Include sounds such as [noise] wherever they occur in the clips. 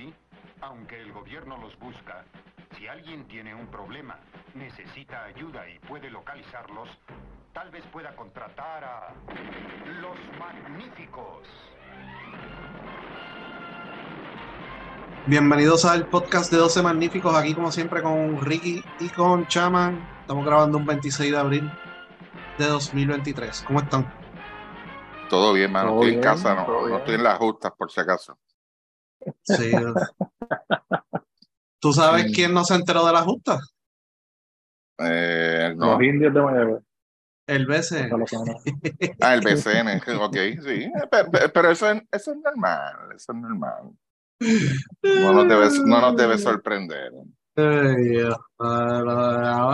Hoy, aunque el gobierno los busca, si alguien tiene un problema, necesita ayuda y puede localizarlos, tal vez pueda contratar a los magníficos. Bienvenidos al podcast de 12 Magníficos, aquí como siempre con Ricky y con Chaman. Estamos grabando un 26 de abril de 2023. ¿Cómo están? Todo bien, mano. Todo estoy en casa, no, no estoy en las justas, por si acaso. Sí. ¿Tú sabes Sí. quién no se enteró de la justa? Eh, no. Los indios de Mayagüez. El BC. Hasta la semana. Ah, el BCN, ok, sí. Pero, eso, es, eso es normal, eso es normal. No nos debe, no nos debe sorprender. Ay, Dios. Ah,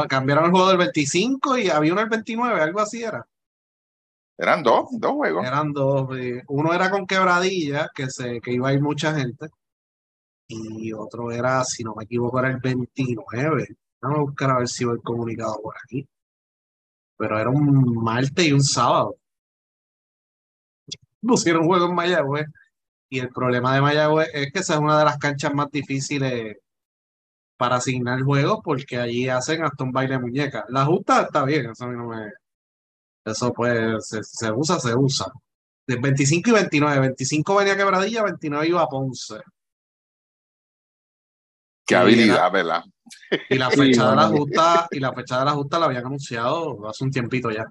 ah, cambiaron el juego del 25 y había uno el 29, algo así era. Eran dos, dos juegos. Eran dos. eh, Uno era con quebradilla, que, se, que iba a ir mucha gente. Y otro era, si no me equivoco, era el 29. Vamos a buscar a ver si el comunicado por aquí. Pero era un martes y un sábado. [laughs] Pusieron juego en Mayagüez. Y el problema de Mayagüez es que esa es una de las canchas más difíciles para asignar juegos porque allí hacen hasta un baile de muñeca. La justa está bien, eso a mí no me... Eso pues se, se usa, se usa. De 25 y 29. 25 venía Quebradilla, 29 iba a Ponce. Qué Y habilidad, ¿verdad? Y la [laughs] Sí, fecha de la justa, y la fecha de la justa la habían anunciado hace un tiempito ya.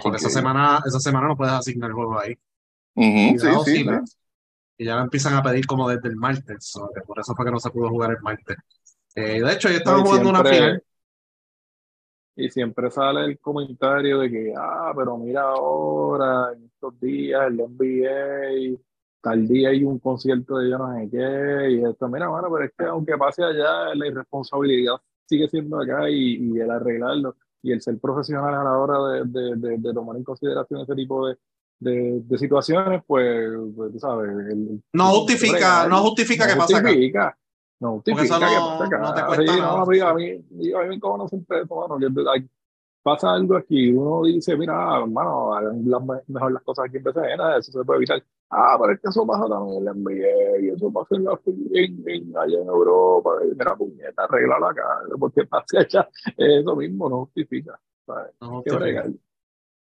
Porque esa semana, esa semana no puedes asignar juego ahí. Cuidado, sí, sí, sí. Y ya la empiezan a pedir como desde el martes. por eso fue que no se pudo jugar el martes. Eh, de hecho, yo estaba No, y jugando una final. Y siempre sale el comentario de que, ah, pero mira ahora, en estos días, el NBA, tal día hay un concierto de yo no sé qué, y esto, mira, bueno, pero es que aunque pase allá, la irresponsabilidad sigue siendo acá y, y el arreglarlo y el ser profesional a la hora de, de- de- de tomar en consideración ese tipo de, de- de situaciones, pues, pues, tú sabes. el- No justifica, no justifica no que pasa acá. No Porque eso justifica que no- pasa no te cuesta Sí, nada. no, amigo, a mí, digo, a mí me conocen preso, mano, que pasa algo aquí, uno dice, mira, hermano, hagan las me- mejor las cosas aquí en BCN, eso se puede evitar. Ah, pero es que eso pasa también en la NBA, y eso pasa en la, en, en- allá en Europa, y mira, puñeta, arreglalo acá, porque [laughs] pase allá, eso mismo no justifica, ¿sabes? No.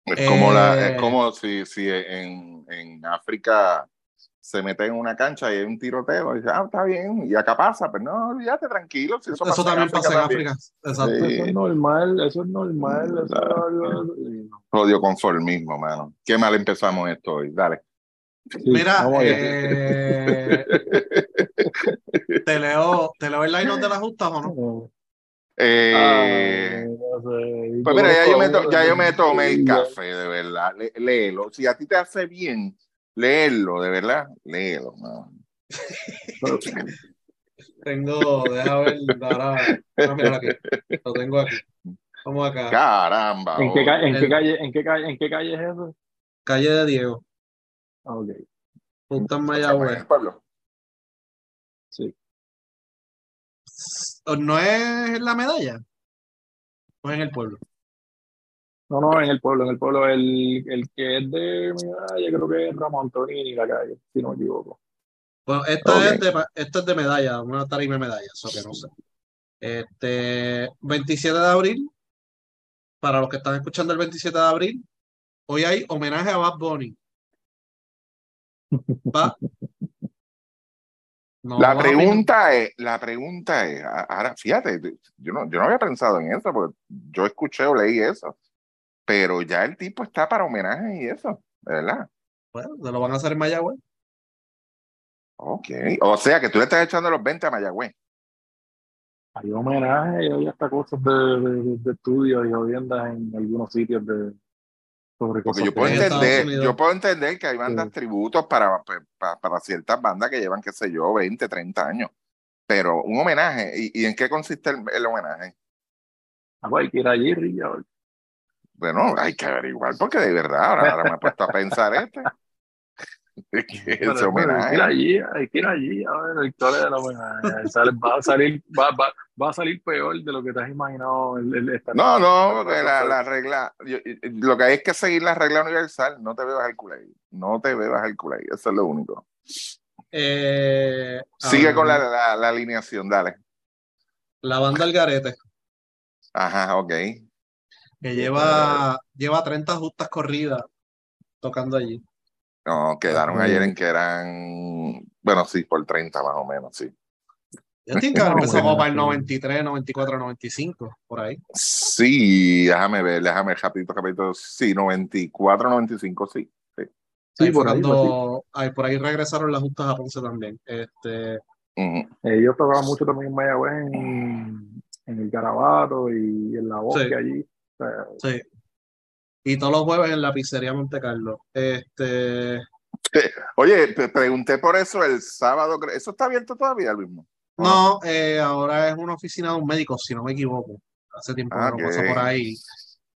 Es como, la, Eh, es como si, si en, en África se mete en una cancha y hay un tiroteo y dice, ah, está bien, y acá pasa, pero no, olvídate, tranquilo. Si eso, Eso, pasa en también pasa en. África. Exacto. Sí. Eso es normal, eso es normal, eso es Odio conformismo, mano. Qué mal empezamos esto hoy. Dale. Sí, Mira, eh, te leo, te leo el line de las justas o no. Eh, Ay, no sé. pues mira, ya yo, me, to- ya yo me tomé el café, de verdad. Lé- léelo. Si a ti te hace bien leerlo, de verdad, léelo. mano. [laughs] Tengo, deja ver, ahora, ah, aquí, lo tengo aquí. Vamos acá, Caramba. ¿En qué, ca- en, El- qué calle, en, qué calle, ¿En qué calle es eso? calle de Diego, Ah, ok, oye. Mayagüez. Pablo. sí. ¿No es la medalla? ¿O es en el pueblo? No, no, en el pueblo, en el pueblo, el, el que es de mi calle, creo que es Ramón Antonini, la calle, si no me equivoco. Bueno, esto, Ok. es de, esto es de medalla, una tarima de medalla, eso que no sé. Este, 27 de abril, para los que están escuchando el 27 de abril, hoy hay homenaje a Bad Bunny. Va- No La pregunta es, la pregunta es, ahora, fíjate, yo no, yo no había pensado en eso, porque yo escuché o leí eso, pero ya el tipo está para homenaje y eso, ¿verdad? Bueno, se lo van a hacer en Mayagüez. Ok, o sea que tú le estás echando los 20 a Mayagüez. Hay homenaje y hay hasta cosas de, de, de estudios y jodiendas en algunos sitios de sobre Porque cosas yo puedo entender, yo puedo entender que hay bandas Sí. tributos para, para, para ciertas bandas que llevan, qué sé yo, 20, 30 años. Pero un homenaje, ¿y, y en qué consiste el, el homenaje? Ah, pues hay que ir allí, Rilla, Bueno, hay que averiguar, porque de verdad, ahora, ahora me he puesto a pensar este. ¿Qué [laughs] es Pero, ese pero Hay que homenaje? ir allí, hay que ir allí a ver la historia del homenaje. Sale- va a salir, va, va, va a salir peor de lo que te has imaginado. El, el- esta- No, no, porque la, la regla, yo- lo que hay es que seguir la regla universal, no te bebas el culé, no te bebas el culé, eso es lo único. Eh, Sigue con la, la, la alineación, dale. La banda El Garete, Ajá, ok. Que lleva, lleva 30 justas corridas tocando allí. No, quedaron ayer en que eran, bueno, sí, por 30 más o menos, sí. Yo tengo que haber No, empezado como para el sí. 93, 94, 95, por ahí. Sí, déjame ver, déjame ver, rapidito, rapidito. Sí, 94, 95, sí. sí. Sí, Ahí por ahí, cuando- ahí por ahí regresaron las justas a Ponce también. Este, Ujú. Ellos tocaban mucho también en Mayagüez, en, en el Garabato y en la bosque Sí. allí. Sí. Y todos los jueves en la pizzería Monte Carlo. Este, Oye, te pregunté por eso el sábado, ¿eso está abierto todavía el mismo? no, eh, ahora es una oficina de un médico, si no me equivoco. Hace tiempo que no Ok. paso por ahí.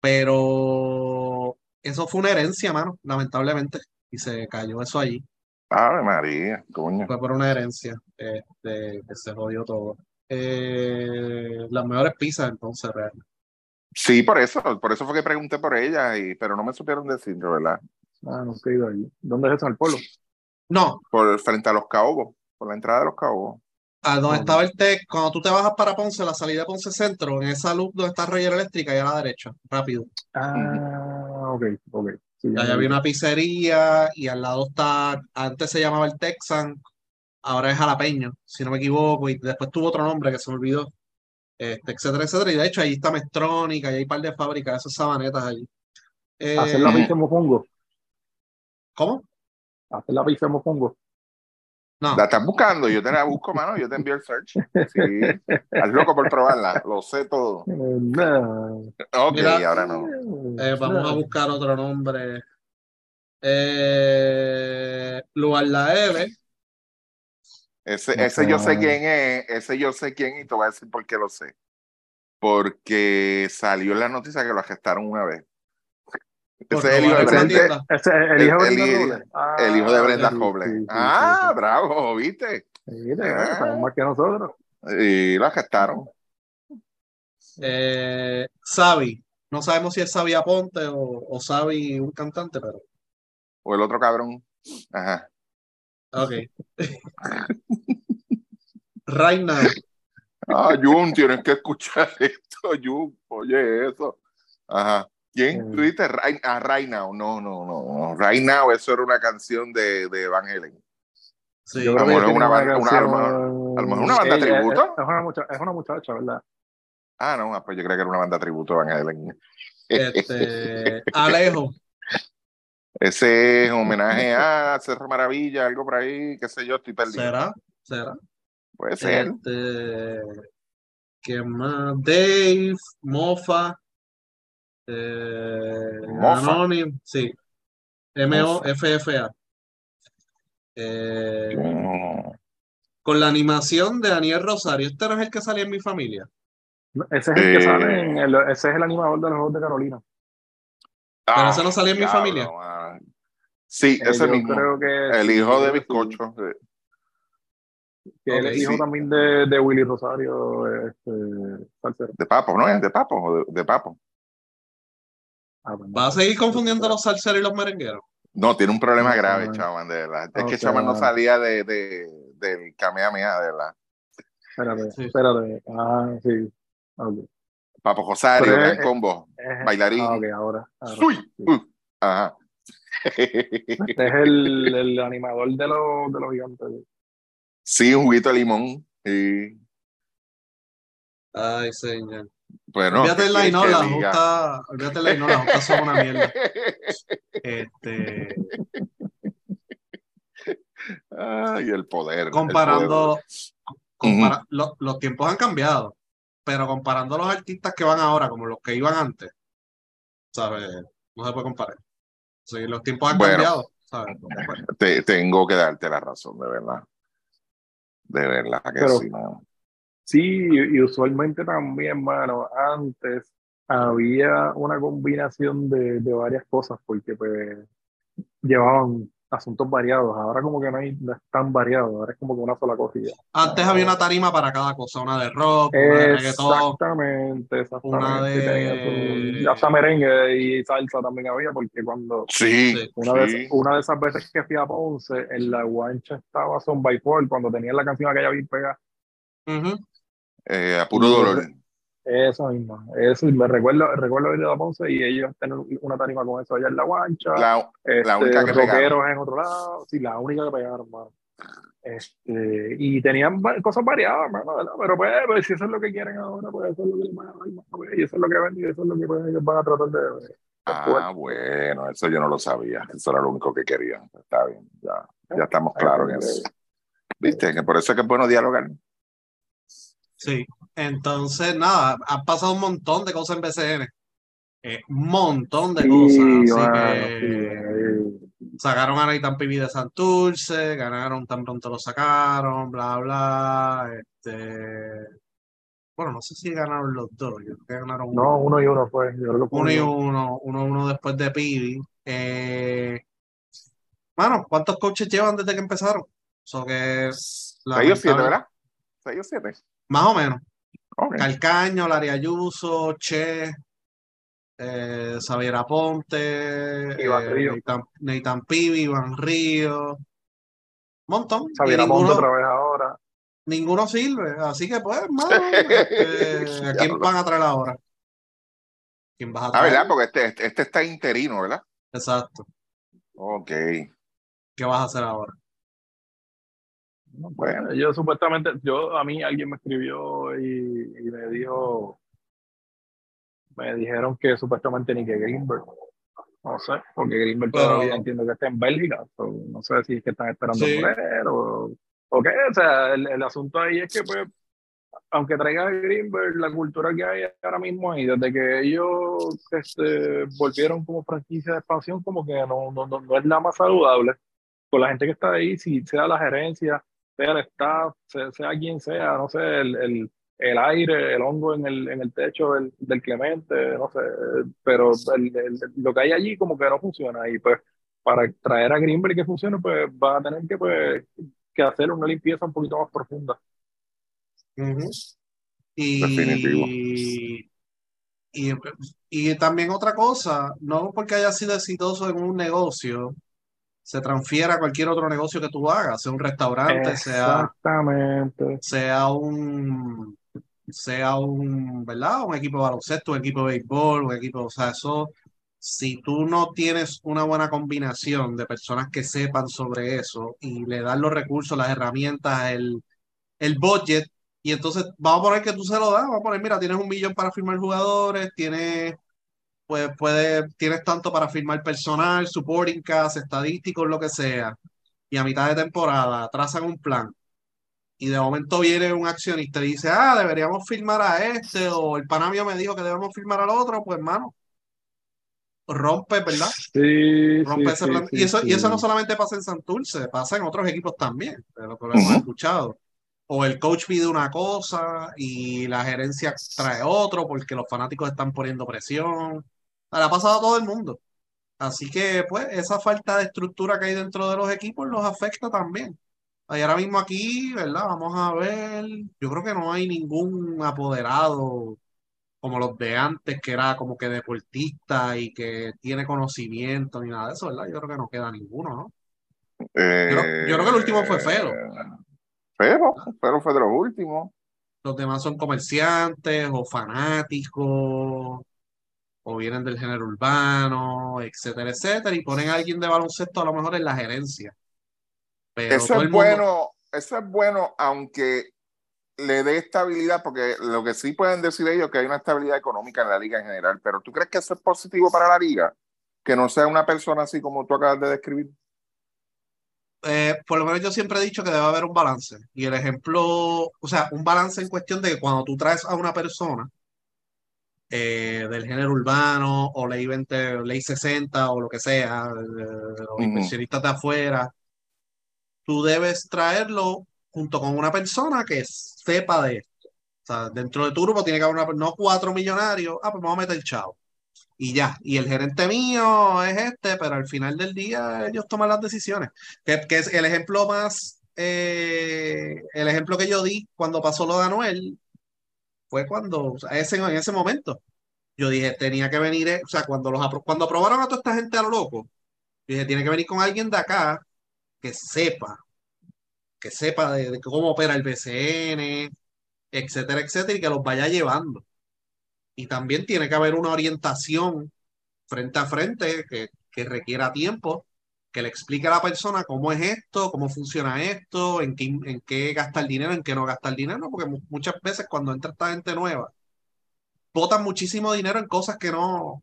Pero eso fue una herencia, mano, lamentablemente. Y se cayó eso allí. Ave María, coño. Fue por una herencia. Este, que se jodió todo. Eh, las mejores pizzas, entonces, realmente. Sí, por eso, por eso fue que pregunté por ella, y, pero no me supieron decir, de ¿verdad? ah, no he ido allí. ¿Dónde es eso? ¿En el pueblo? No, Por frente a los caobos, por la entrada de los caobos. a donde Ok. estaba el TEC, cuando tú te bajas para Ponce, la salida de Ponce Centro, en esa luz donde está Roger Eléctrica, y a la derecha, rápido. Ah, ok, ok. Sí, ya Allá había una pizzería y al lado está, antes se llamaba el Texan, ahora es Jalapeño, si no me equivoco, y después tuvo otro nombre que se me olvidó, este, etcétera, etcétera. Y de hecho, ahí está Mestrónica, y hay un par de fábricas, esas sabanetas allí. Hacer la Eh, pizza en mofongo. ¿Cómo? Hacer la pizza en mofongo. No, La estás buscando, yo te la busco, mano, yo te envío el search. Sí, estás loco por probarla, lo sé todo. [laughs] Ok, Mira, ahora no. eh, vamos a buscar otro nombre. Eh, Lugar La L, Ese, No ese yo sé quién es, ese yo sé quién y te voy a decir por qué lo sé. Porque salió en la noticia que lo arrestaron una vez. Ese es el hijo de Brenda, el hijo de Brenda Robles. Ah, sí, sí, ah, sí, bravo, ¿viste? Ah. saben más que nosotros. Y lo arrestaron. Eh, Sabi, no sabemos si es Sabi Aponte o, o Sabi un cantante, pero O el otro cabrón. Ajá. Ok. Right now, Ah, Jun, tienes que escuchar [laughs] esto, Jun. Oye, eso. Ajá. ¿Quién? Mm. ¿Tú dices Right, ah, right Now? No, no, no, no. Right Now, eso era una canción de, de Van Halen. sí. Yo A lo creo que una una banda- una- a lo mejor- canción- una banda Ella- tributo. Es, es una muchacha, es una muchacha, ¿verdad? Ah, no, ah, pues yo creo que era una banda tributo de Van Halen. Este, [laughs] Alejo, Ese es [laughs] homenaje a Cerro Maravilla, algo por ahí, qué sé yo, estoy perdido. ¿será? ¿Será? Puede ser. Este, ¿quién más? Dave, Mofa, eh, Mofa. Anonymous, sí. M-O-F-F-A. Eh, con la animación de Daniel Rosario. Este no es el que salía en mi familia. Ese es el que Eh. sale en el, ese es el animador de los Juegos de Carolina. Pero ese no salía en mi familia. man. Sí, Eh, ese yo mismo. creo que El sí, hijo de. Bizcocho. Que es hijo sí. también de, de Willy Rosario, este, salsero. De Papo, ¿no es? De Papo o de, de Papo. Ah, pues, ¿Vas a seguir confundiendo los salseros y los merengueros? No, tiene un problema grave, chaval, de. Es O que chaval no salía de, de, del Kamehameha, de verdad. Espérate, Sí. espérate. Ah, sí. Ok. Papo Rosario, Pero Gran Combo, Bailarín. Ah, ok, ahora. ahora ¡Uy! sí. Uh, Ajá. Este es el, el animador de los, de los gigantes. sí, un juguito de limón. Y, Ay, señor. bueno, olvídate ¿qué del line, quieres no, que las diga? justas, olvídate no, las justas son una mierda. Este, Ay, el poder. el comparando, poder. compara- lo- los tiempos han cambiado, pero comparando los artistas que van ahora como los que iban antes, ¿sabes? No se puede comparar. Sí, los tiempos han Bueno. cambiado, ¿sabes? No puede. Te- tengo que darte la razón, de verdad. De verdad que Pero- sí. Sí, y y usualmente también, mano, antes había una combinación de, de varias cosas, porque pues llevaban asuntos variados. Ahora como que no, hay, no es tan variado, ahora es como que una sola cosilla. Antes había una tarima para cada cosa, una de rock, una de reggaetón, Exactamente, exactamente. una de... hasta merengue y salsa también había, porque cuando Sí, una, sí. de, una de esas veces que fui a Ponce, en la guancha estaba Son by Four, cuando tenían la canción aquella bien pegada. Ujú. Eh, a puro Y- dolor. Eso mismo, eso, me recuerdo, recuerdo ir a Ponce y ellos tener una tarima con eso allá en la guancha. La, este, única que pegaron. en otro lado, sí, la única que pegaron, mano. Este, y tenían cosas variadas, hermano, ¿verdad? Pero pues, pues, si eso es lo que quieren ahora, pues eso es lo que les van a dar, pues, y eso es lo que ven y eso es lo que pues, ellos van a tratar de... de Ah, bueno, eso yo no lo sabía. Eso era lo único que querían. Está bien, ya, ya estamos claros en eso. ¿Viste? Que por eso es que es bueno dialogar. Sí, entonces nada, han pasado un montón de cosas en BCN. Eh, un montón de Sí, cosas. Así que sí, sacaron a Nathan Pibi de Santurce, ganaron tan pronto lo sacaron, bla, bla. Este, bueno, no sé si ganaron los dos, yo creo que ganaron No, uno. uno y uno fue. Fue Uno y uno. uno, uno, uno después de Pibi. Eh, Mano, ¿cuántos coaches llevan desde que empezaron? So que Seis o siete, lamentable- ¿verdad? Seis o siete. Más o menos. Calcaño, Larry Ayuso, Che, eh, Xavier Aponte, Iván eh, Río. Nathan, Nathan Pibi, Iván Río. Montón. Y Xavier Aponte ninguno, otra vez ahora. ninguno sirve. Así que, pues, mano, [laughs] este, ¿a quién van a traer ahora? ¿Quién vas a Ah, traer? ¿verdad? Porque este, este, este está interino, ¿verdad? Exacto. Ok. ¿Qué vas a hacer ahora? Bueno. Yo supuestamente, yo a mí alguien me escribió y, y me dijo, me dijeron que supuestamente ni que Greenberg, no sé, porque Greenberg Pero- todavía entiendo que está en Bélgica, so, no sé si es que están esperando Sí. por él o, o qué, o sea, el, el asunto ahí es que pues, aunque traiga a Greenberg, la cultura que hay ahora mismo ahí, desde que ellos este, volvieron como franquicia de expansión, como que no, no, no, no es la más saludable con la gente que está ahí, si sea la gerencia, sea el staff, sea, sea quien sea, no sé, el, el, el aire, el hongo en el, en el techo del, del Clemente, no sé, pero el- el- lo que hay allí como que no funciona y pues para traer a Greenberg que funcione, pues va a tener que, pues, que hacer una limpieza un poquito más profunda. Ujú. Y, Definitivo. y, y también otra cosa, no porque haya sido exitoso en un negocio, se transfiera a cualquier otro negocio que tú hagas, sea un restaurante, sea, un, sea un, ¿verdad? Un equipo de baloncesto, un equipo de béisbol, un equipo, o sea, eso, si tú no tienes una buena combinación de personas que sepan sobre eso y le das los recursos, las herramientas, el, el budget, y entonces vamos a poner que tú se lo das, vamos a poner, mira, tienes un millón para firmar jugadores, tienes, pues, puede, tienes tanto para firmar personal, supporting cast, estadísticos, lo que sea, y a mitad de temporada trazan un plan, y de momento viene un accionista y dice, ah, deberíamos firmar a este, o el panamio me dijo que debemos firmar al otro, pues, hermano, rompe, ¿verdad? Sí, rompe sí, ese plan. sí, y eso, y eso no solamente pasa en Santurce, pasa en otros equipos también, de lo hemos escuchado. O el coach pide una cosa y la gerencia trae otro porque los fanáticos están poniendo presión. Le ha pasado a todo el mundo. Así que, pues, esa falta de estructura que hay dentro de los equipos los afecta también. Y ahora mismo aquí, ¿verdad? Vamos a ver. Yo creo que no hay ningún apoderado como los de antes, que era como que deportista y que tiene conocimiento ni nada de eso, ¿verdad? Yo creo que no queda ninguno, ¿no? creo- yo creo que el último fue Fero. Fero, Fero fue de los últimos. Los demás son comerciantes o fanáticos o vienen del género urbano, etcétera, etcétera, y ponen a alguien de baloncesto a lo mejor en la gerencia. Pero Eso es mundo, bueno, eso es bueno, aunque le dé estabilidad, porque lo que sí pueden decir ellos es que hay una estabilidad económica en la liga en general, pero ¿tú crees que eso es positivo para la liga? Que no sea una persona así como tú acabas de describir. eh, por lo menos yo siempre he dicho que debe haber un balance. Y el ejemplo, o sea, un balance en cuestión de que cuando tú traes a una persona eh, del género urbano o ley 20, ley 60 o lo que sea, de los Ujú. inversionistas de afuera, tú debes traerlo junto con una persona que sepa de esto. O sea, dentro de tu grupo tiene que haber una, no cuatro millonarios, ah, pues vamos a meter chavo. y ya. Y el gerente mío es este, pero al final del día ellos toman las decisiones. Que, que es el ejemplo más, eh, el ejemplo que yo di cuando pasó lo de Anuel, fue cuando, ese, en ese momento, yo dije, tenía que venir, eh, o sea, cuando, los cuando aprobaron a toda esta gente a lo loco, yo dije, tiene que venir con alguien de acá que sepa, que sepa de, cómo opera el BCN, etcétera, etcétera, y que los vaya llevando. Y también tiene que haber una orientación frente a frente que, que requiera tiempo, que le explique a la persona cómo es esto, cómo funciona esto, en qué, en qué gasta el dinero, en qué no gasta el dinero, porque muchas veces cuando entra esta gente nueva, botan muchísimo dinero en cosas que no,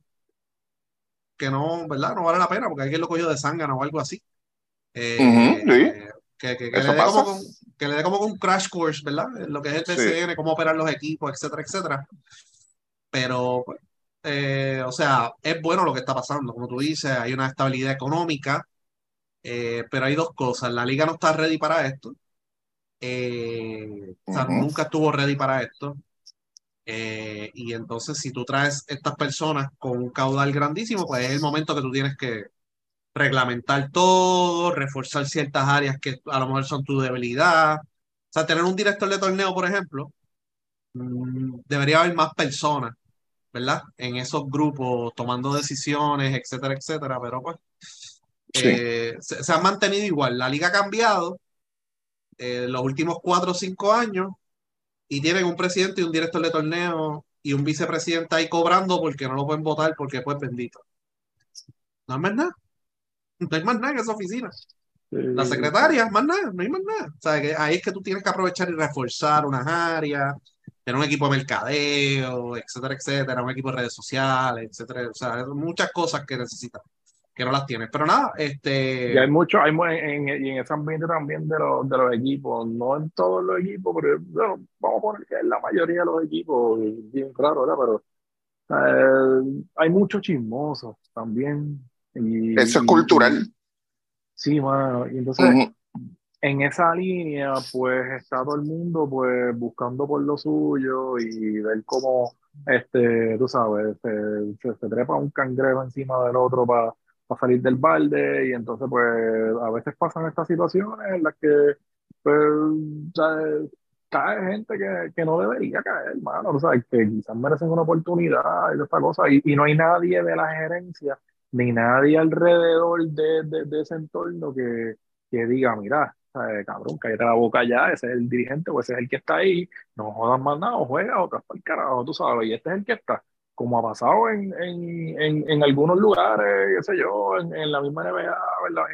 que no, ¿verdad? No vale la pena porque alguien lo cogió de sangre o algo así. Eh, que, que, le dé como, que, le dé como un crash course, ¿verdad? Lo que es el PCN, cómo operar los equipos, etcétera, etcétera. Pero, pues, eh, o sea, es bueno lo que está pasando. Como tú dices, hay una estabilidad económica, eh, pero hay dos cosas. La liga no está ready para esto. o sea, nunca estuvo ready para esto. Eh, y entonces, si tú traes estas personas con un caudal grandísimo, pues es el momento que tú tienes que reglamentar todo, reforzar ciertas áreas que a lo mejor son tu debilidad. O sea, tener un director de torneo, por ejemplo, mm, debería haber más personas, ¿verdad? En esos grupos tomando decisiones, etcétera, etcétera, pero pues eh, se, han mantenido igual. La liga ha cambiado eh, los últimos cuatro o cinco años y tienen un presidente y un director de torneo y un vicepresidente ahí cobrando porque no lo pueden votar porque pues bendito. No hay más nada. No hay más nada en esa oficina. La secretaria, más nada, no hay más nada. O sea, que ahí es que tú tienes que aprovechar y reforzar unas áreas, tener un equipo de mercadeo, etcétera, etcétera, un equipo de redes sociales, etcétera. O sea, muchas cosas que necesitas que no las tienes. Pero nada, este. Y hay mucho, hay en, en, en ese ambiente también de los, de los equipos, no en todos los equipos, pero bueno, vamos a poner que es la mayoría de los equipos, bien claro, ¿verdad? Pero eh, hay muchos chismosos también. Y, Eso es cultural. sí, mano. Y entonces, en esa línea, pues está todo el mundo pues buscando por lo suyo y ver cómo, este, tú sabes, se, se trepa un cangrejo encima del otro para para salir del balde y entonces pues a veces pasan estas situaciones en las que pues cae gente que, que, no debería caer, hermano, o sea, que quizás merecen una oportunidad y esta cosa y, y, no hay nadie de la gerencia ni nadie alrededor de, de, de ese entorno que, que diga, mira, cabrón, cállate la boca ya, ese es el dirigente o ese es el que está ahí, no jodas más nada, o juega o te el carajo, tú sabes, y este es el que está como ha pasado en, en, en, en algunos lugares, qué sé yo, en, la misma NBA, ¿verdad?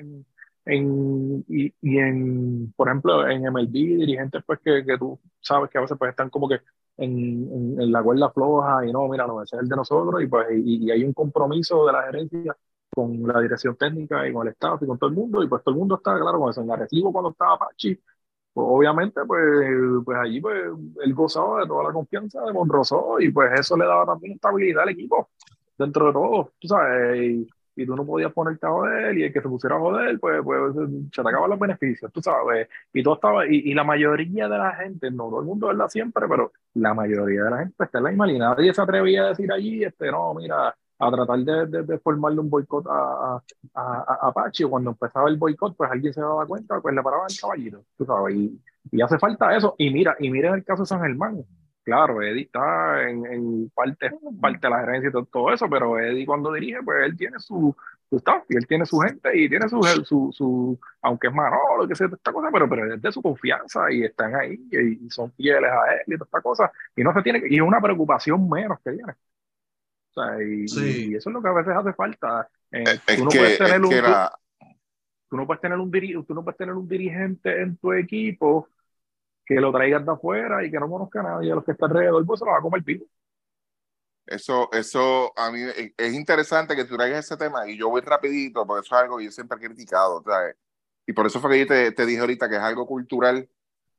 En, y, y, en, por ejemplo, en MLB, dirigentes pues que, que, tú sabes que a veces pues están como que en, en, la cuerda floja y no, mira, no, ese es el de nosotros y pues y, hay un compromiso de la gerencia con la dirección técnica y con el staff y con todo el mundo y pues todo el mundo está claro con eso. En Arecibo cuando estaba Pachi, pues obviamente, pues, pues allí pues, él gozaba de toda la confianza de Monroso y pues eso le daba también estabilidad al equipo dentro de todo, tú sabes, y, y tú no podías ponerte a joder y el que se pusiera a joder, pues, pues se te acaban los beneficios, tú sabes, y todo estaba, y, y, la mayoría de la gente, no todo el mundo, ¿verdad? Siempre, pero la mayoría de la gente está en la misma línea, nadie se atrevía a decir allí, este, no, mira, a tratar de, de, formarle un boicot a, a, a, Apache. Cuando empezaba el boicot, pues alguien se daba cuenta, pues le paraba el caballito, tú sabes, y, y, hace falta eso. Y mira, y mira el caso de San Germán, claro, Eddie está en, en parte, parte de la gerencia y todo, eso, pero Eddie cuando dirige, pues él tiene su, su staff y él tiene su gente y tiene su, su, su aunque es Manolo, que sea esta cosa, pero, pero es de su confianza y están ahí y, son fieles a él y toda esta cosa. Y no se tiene y es una preocupación menos que tiene y, eso es lo que a veces hace falta. tú, no puedes tener un, tú no puedes tener un tú no puedes tener un dirigente en tu equipo que lo traigas de afuera y que no conozca a nadie a los que está alrededor, pues se lo va a comer vivo. Eso, eso a mí es interesante que tú traigas ese tema y yo voy rapidito porque eso es algo que yo siempre he criticado, ¿sabes? Y por eso fue que yo te, te dije ahorita que es algo cultural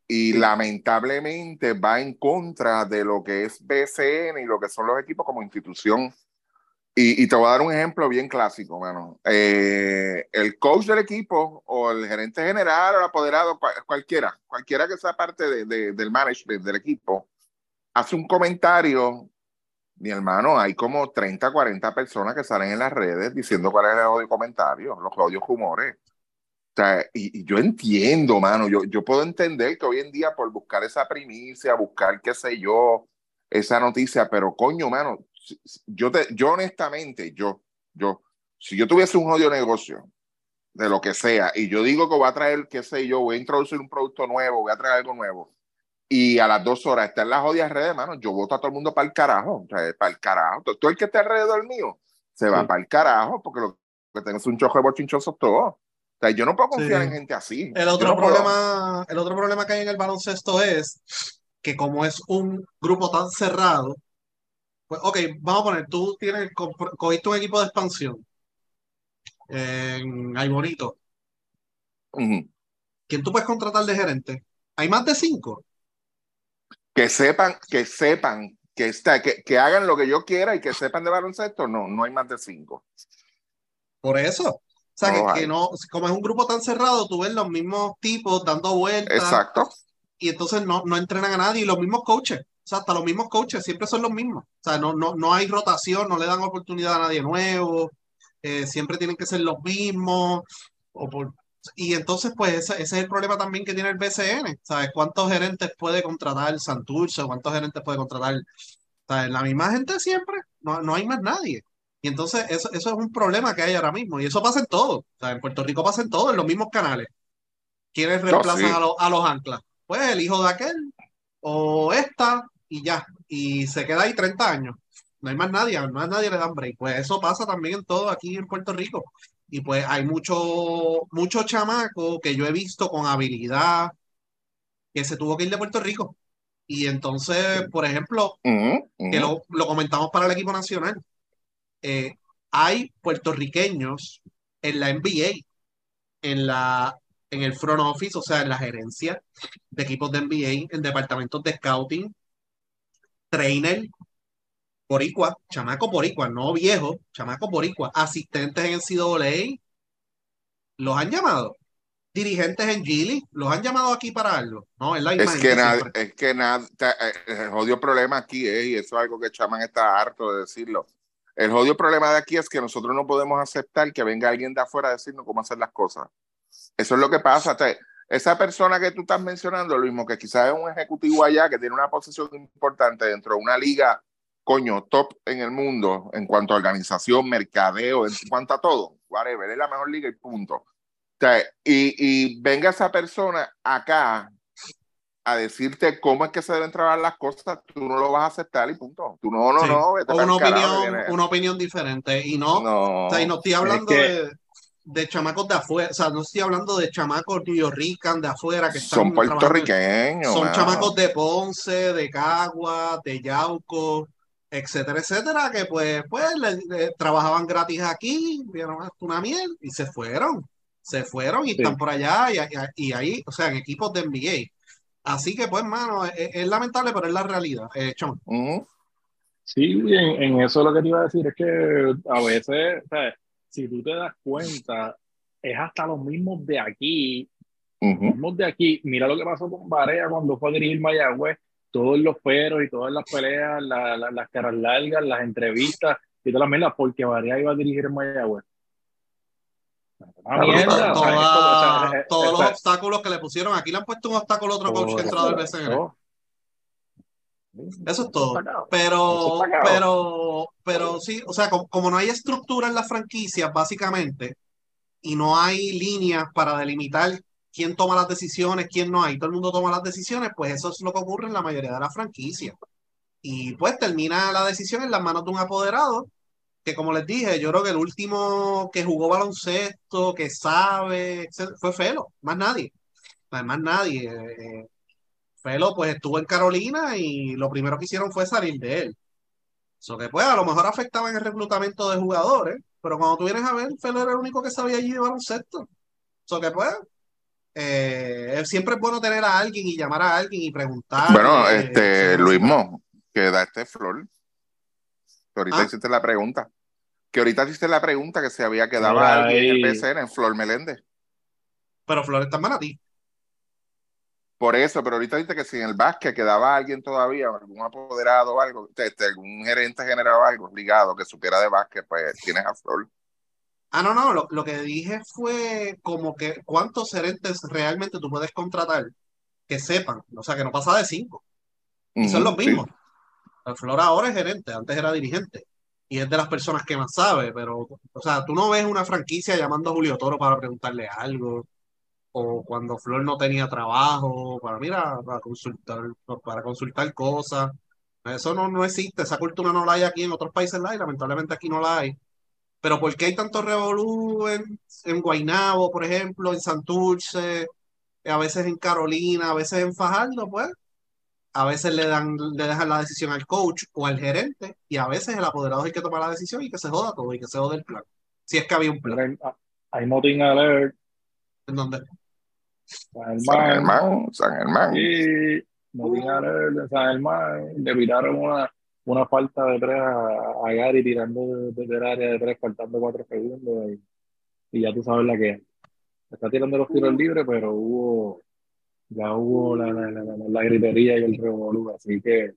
y lamentablemente va en contra de lo que es BCN y lo que son los equipos como institución. Y, te voy a dar un ejemplo bien clásico, mano. Eh, el coach del equipo o el gerente general o el apoderado, cualquiera, cualquiera que sea parte de, del management del equipo, hace un comentario mi hermano, hay como 30, 40 personas que salen en las redes diciendo cuál es el odio comentario, los odios humores. O sea, y, yo entiendo, mano, yo, yo puedo entender que hoy en día por buscar esa primicia, buscar qué sé yo, esa noticia, pero coño, mano, yo, te, yo honestamente, yo, yo, si yo tuviese un odio negocio, de lo que sea, y yo digo que voy a traer, qué sé yo, voy a introducir un producto nuevo, voy a traer algo nuevo, y a las dos horas está en las jodidas redes, mano, yo voto a todo el mundo para el carajo, o sea, para el carajo. Todo el que esté alrededor mío se va para el carajo, porque lo que tengo es un chojo de bochinchosos yo no puedo confiar en gente así. El otro, problema, el otro problema que hay en el baloncesto es que como es un grupo tan cerrado, pues, ok, vamos a poner, tú tienes, cogiste un equipo de expansión en Aymonito. ¿Quién tú puedes contratar de gerente? ¿Hay más de cinco? Que sepan, que sepan, que, está, que, que hagan lo que yo quiera y que sepan de baloncesto, no, no hay más de cinco. Por eso. O sea, que, no, como es un grupo tan cerrado, tú ves los mismos tipos dando vueltas. Exacto. Y entonces no, no entrenan a nadie. Y los mismos coaches, o sea, hasta los mismos coaches siempre son los mismos. O sea, no, no, no hay rotación, no le dan oportunidad a nadie nuevo. Eh, siempre tienen que ser los mismos. O por, y entonces, pues, ese, ese, es el problema también que tiene el BCN. ¿Sabes? ¿Cuántos gerentes puede contratar Santurce? ¿Cuántos gerentes puede contratar? ¿Sabes? La misma gente siempre. No, no hay más nadie. Y entonces eso, eso es un problema que hay ahora mismo. Y eso pasa en todo. O sea, en Puerto Rico pasa en todo, en los mismos canales. ¿Quiénes reemplazan a, los, a los anclas? Pues el hijo de aquel o esta y ya. Y se queda ahí 30 años. No hay más nadie, no hay nadie le dan break. Pues eso pasa también en todo aquí en Puerto Rico. Y pues hay mucho, mucho chamaco que yo he visto con habilidad que se tuvo que ir de Puerto Rico. Y entonces, por ejemplo, que lo, lo comentamos para el equipo nacional eh, hay puertorriqueños en la NBA, en, la, en el front office, o sea, en la gerencia de equipos de NBA, en departamentos de scouting, trainer, boricua, chamaco boricua, no viejo, chamaco boricua, asistentes en NCAA, los han llamado. Dirigentes en Gili, los han llamado aquí para algo. No, es, la es que nada, es que nada, eh, el jodido problema aquí es, y eso es algo que Chaman está harto de decirlo el jodido problema de aquí es que nosotros no podemos aceptar que venga alguien de afuera a decirnos cómo hacer las cosas. Eso es lo que pasa. esa persona que tú estás mencionando, lo mismo que quizás es un ejecutivo allá que tiene una posición importante dentro de una liga, coño, top en el mundo en cuanto a organización, mercadeo, en cuanto a todo, whatever, es la mejor liga y punto. y, y venga esa persona acá a decirte cómo es que se deben trabajar las cosas, tú no lo vas a aceptar y punto. Tú no, no, no. una, opinión, una opinión diferente. Y no, no, o sea, y no estoy hablando de, de, chamacos de afuera, o sea, no estoy hablando de chamacos rican de afuera que están Son puertorriqueños. Son chamacos de Ponce, de Cagua, de Yauco, etcétera, etcétera, que pues, pues trabajaban gratis aquí, vieron una miel y se fueron. Se fueron y están por allá y, y ahí, o sea, en equipos de NBA Así que, pues, mano, es, lamentable, pero es la realidad, eh, Chon. Sí, en, en, eso lo que te iba a decir es que a veces, ¿sabes? si tú te das cuenta, es hasta los mismos de aquí, los mismos de aquí. Mira lo que pasó con Barea cuando fue a dirigir Mayagüez, todos los peros y todas las peleas, las caras largas, las entrevistas y todas las mierdas, porque Barea iba a dirigir Mayagüez. Todos los obstáculos que le pusieron. Aquí le han puesto un obstáculo a otro coach que entrado del BCN. Eso es todo. Pero, pero, pero sí, o sea, como, no hay estructura en las franquicias, básicamente, y no hay líneas para delimitar quién toma las decisiones, quién no hay, todo el mundo toma las decisiones, pues eso es lo que ocurre en la mayoría de las franquicias. Y pues termina la decisión en las manos de un apoderado que como les dije, yo creo que el último que jugó baloncesto, que sabe, fue Felo, más nadie. Más nadie. Eh, Felo pues estuvo en Carolina y lo primero que hicieron fue salir de él. Eso que pues a lo mejor afectaba en el reclutamiento de jugadores, pero cuando tú vienes a ver, Felo era el único que sabía allí de baloncesto. Eso que pues eh, siempre es bueno tener a alguien y llamar a alguien y preguntar. Bueno, este, Luis Mo, que da este flor que ahorita ¿Ah? hiciste la pregunta. Que ahorita hiciste la pregunta que se había quedado alguien en el PCN, en Flor Meléndez. Pero Flor está en Manatí. Por eso, pero ahorita dice que si en el básquet quedaba alguien todavía, algún apoderado o algo, este, algún gerente general o algo ligado que supiera de básquet, pues tienes a Flor. Ah, no, no, lo, lo que dije fue como que cuántos gerentes realmente tú puedes contratar que sepan, o sea, que no pasa de cinco. Y son los mismos. Flor ahora es gerente, antes era dirigente. Y es de las personas que más sabe, pero, o sea, tú no ves una franquicia llamando a Julio Toro para preguntarle algo, o cuando Flor no tenía trabajo, para, mira, para consultar, para consultar cosas. Eso no, no existe, esa cultura no la hay aquí, en otros países la hay, lamentablemente aquí no la hay. Pero ¿por qué hay tanto revolú en, en Guaynabo, por ejemplo, en Santurce, a veces en Carolina, a veces en Fajardo, pues? A veces le dan, le dejan la decisión al coach o al gerente, y a veces el apoderado es el que toma la decisión y que se joda todo y que se joda el plan. Si es que había un plan. Hay, hay motín alert, En donde, San San Germán, San Germán. y motín alert de San Germán, le pitaron una, una falta de tres a, a Gary tirando desde el área de tres, faltando cuatro segundos, y, y ya tú sabes la que es. Está tirando los tiros libres, pero hubo, ya hubo la, la, la, la, la gritería y el revolú, así que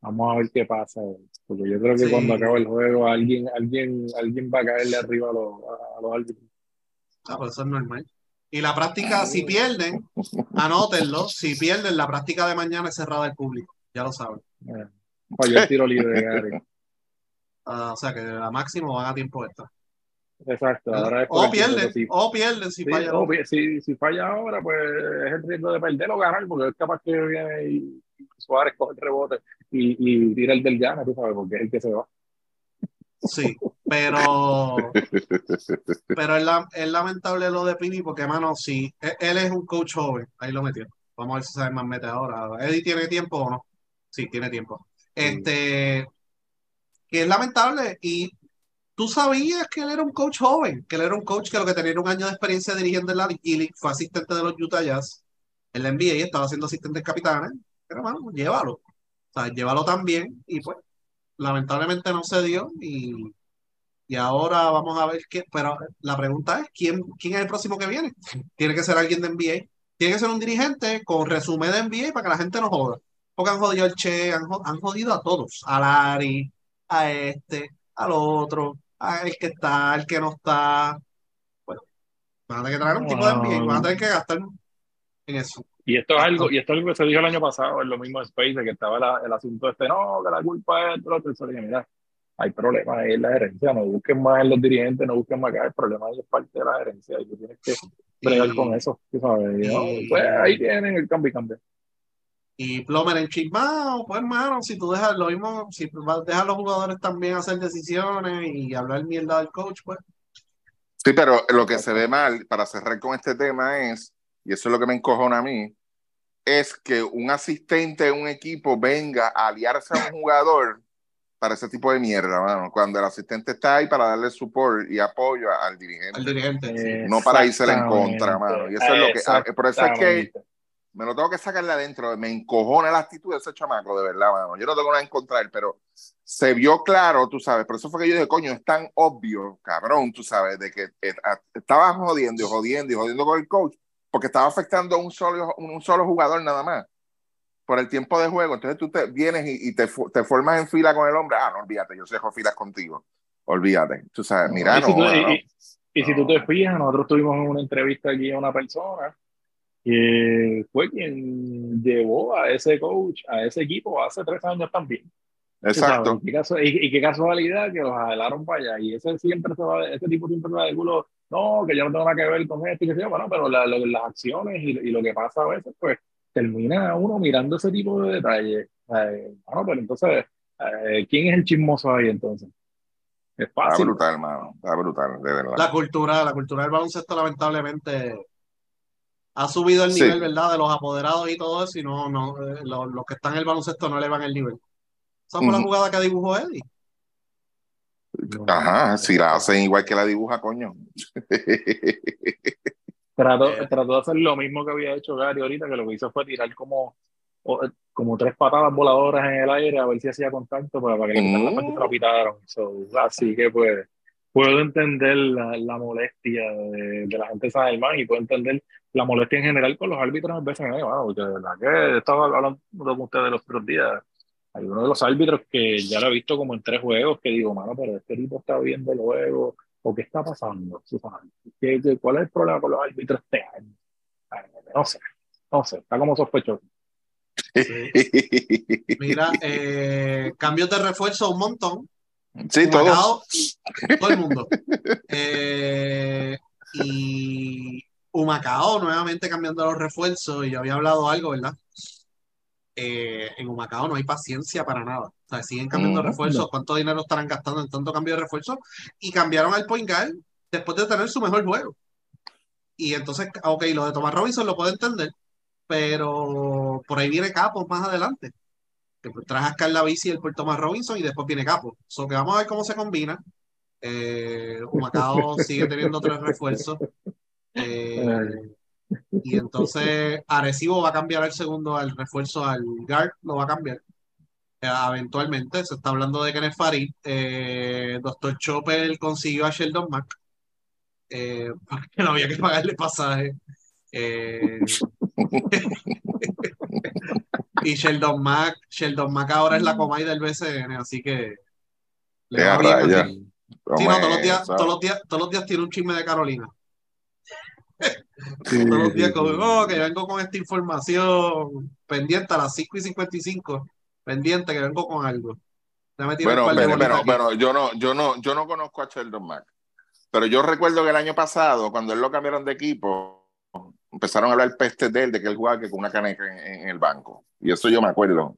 vamos a ver qué pasa, porque yo creo que Sí. cuando acabe el juego alguien, alguien, alguien va a caerle arriba a los, a los árbitros. ah, pues eso es normal. Y la práctica, si pierden, anótenlo. Si pierden, la práctica de mañana es cerrada al público. Ya lo saben. Eh, Falló el tiro libre de Gary. Ah, o sea que a máximo van a tiempo extra. Exacto, ahora es O pierden, sí. o pierden si Sí, falla. pi- si, si falla ahora, pues es el riesgo de perder o ganar, porque es capaz que viene y Suárez coge el rebote y, y tira el del llano, tú sabes, porque es el que se va. Sí, pero, pero es, la- es lamentable lo de Pini porque, mano, si él, él es un coach joven, ahí lo metió. Vamos a ver si sabe más mete ahora. ¿Eddie tiene tiempo o no? Sí, tiene tiempo. Este, que es lamentable y tú sabías que él era un coach joven, que él era un coach que lo que tenía un año de experiencia dirigiendo en la fue asistente de los Utah Jazz en la NBA, estaba siendo asistente de capitanes, pero, mano, llévalo. O sea, llévalo también y pues lamentablemente no se dio y, y ahora vamos a ver qué, pero la pregunta es, ¿quién, quién es el próximo que viene? Tiene que ser alguien de NBA, tiene que ser un dirigente con resumen de NBA para que la gente no joda, porque han jodido al Che, han, han jodido a todos, a Larry, a este, al otro, a el que está, al que no está, bueno, van a tener que traer un tipo de NBA, van a tener que gastar en eso. Y esto es algo, y esto es algo que se dijo el año pasado, en lo mismo de Space, que estaba la- el asunto este, no, que la culpa es de otro. Y dije, mira, hay problemas en la gerencia, no busquen más en los dirigentes, no busquen más acá, el problema es parte de la gerencia y tú tienes que bregar Y- con eso, tú sabes. Y, no, pues ahí tienen el cambio y cambio. Y Plomer en Chismao, pues hermano, si tú dejas lo mismo, si vas- dejas a los jugadores también hacer decisiones y hablar mierda del coach, pues Sí, pero lo que se ve mal, para cerrar con este tema, es, y eso es lo que me encojona a mí, es que un asistente de un equipo venga a aliarse a un jugador para ese tipo de mierda, mano. Cuando el asistente está ahí para darle support y apoyo al dirigente, al dirigente. sí. no para irse en contra, mano. Y eso es lo que, ah, por eso es que. Me lo tengo que sacar de adentro. Me encojona la actitud de ese chamaco, de verdad, mano. Yo no tengo nada en contra él, pero se vio claro, tú sabes. Por eso fue que yo dije, coño, es tan obvio, cabrón, tú sabes, de que eh, ah, estaba jodiendo y jodiendo y jodiendo con el coach, porque estaba afectando a un solo, un solo jugador nada más. Por el tiempo de juego. Entonces tú te vienes y, y te, te formas en fila con el hombre. Ah, no, olvídate, yo dejo filas contigo. Olvídate. Tú sabes, mira, y, no, si tú, no, no. y- y si tú te fijas, nosotros tuvimos una entrevista aquí a una persona que fue quien llevó a ese coach, a ese equipo hace tres años también. Exacto. Y qué, caso- y- y qué casualidad que los jalaron para allá. Y ese siempre se va, ese tipo siempre se va de culo, no, que yo no tengo nada que ver con esto y que sé yo, bueno, pero la- lo- las acciones y, y lo que pasa a veces, pues termina uno mirando ese tipo de detalles. Eh, bueno, pero entonces, eh, ¿quién es el chismoso ahí entonces? Es Está fácil. brutal, hermano. Está brutal, de verdad. La cultura, la cultura del baloncesto lamentablemente ha subido el Sí. nivel, ¿verdad? De los apoderados y todo eso, y no, no, eh, los, los que están en el baloncesto no elevan el nivel. Esa fue la Ujú. jugada que dibujó Eddie. Ajá, si la hacen igual que la dibuja, coño. Trató, Eh. trató de hacer lo mismo que había hecho Gary ahorita, que lo que hizo fue tirar como, como tres patadas voladoras en el aire a ver si hacía contacto para, para que le quitaran la Mm. parte se pitaron. So, así que pues, puedo entender la, la molestia de, de, la gente de San Germán y puedo entender la molestia en general con los árbitros en BCN, bueno, porque de verdad que estaba hablando con ustedes los otros días. Hay uno de los árbitros que ya lo he visto como en tres juegos que digo, mano, pero este tipo está viendo el juego, o qué está pasando, ¿Qué, qué, cuál es el problema con los árbitros este año? No sé, no sé, está como sospechoso. Mira, eh, cambios de refuerzo un montón. Sí, todos. Todo el mundo. Eh, y Humacao nuevamente cambiando los refuerzos, y yo había hablado algo, ¿verdad? Eh, en Humacao no hay paciencia para nada. O sea, siguen cambiando refuerzos. ¿Cuánto dinero estarán gastando en tanto cambio de refuerzos? Y cambiaron al point guard después de tener su mejor juego. Y entonces, ok, lo de Thomas Robinson lo puedo entender, pero por ahí viene Capo más adelante. Traes a Carla Bici el por Thomas Robinson y después viene Capo. So que vamos a ver cómo se combina. Eh, Humacao [laughs] sigue teniendo tres refuerzos. Eh, y entonces Arecibo va a cambiar el segundo, al refuerzo al guard, lo va a cambiar. Eh, eventualmente, se está hablando de Kenneth Farid. Eh, Doctor Chopper consiguió a Sheldon Mack. [laughs] porque no había que pagarle pasaje. [laughs] y Sheldon Mack, Sheldon Mack ahora es la Comay del BCN, así que le va bien Sí, no, todos los, días, todos, los días, todos los días tiene un chisme de Carolina. Todos los días como, oh, que vengo con esta información pendiente a las 5 y 55, pendiente que vengo con algo. Bueno, pero, pero, yo no, yo no, yo no conozco a Sheldon Mack. Pero yo recuerdo que el año pasado, cuando él lo cambiaron de equipo, empezaron a hablar peste de él, de que él jugaba que con una caneca en, el banco. Y eso yo me acuerdo.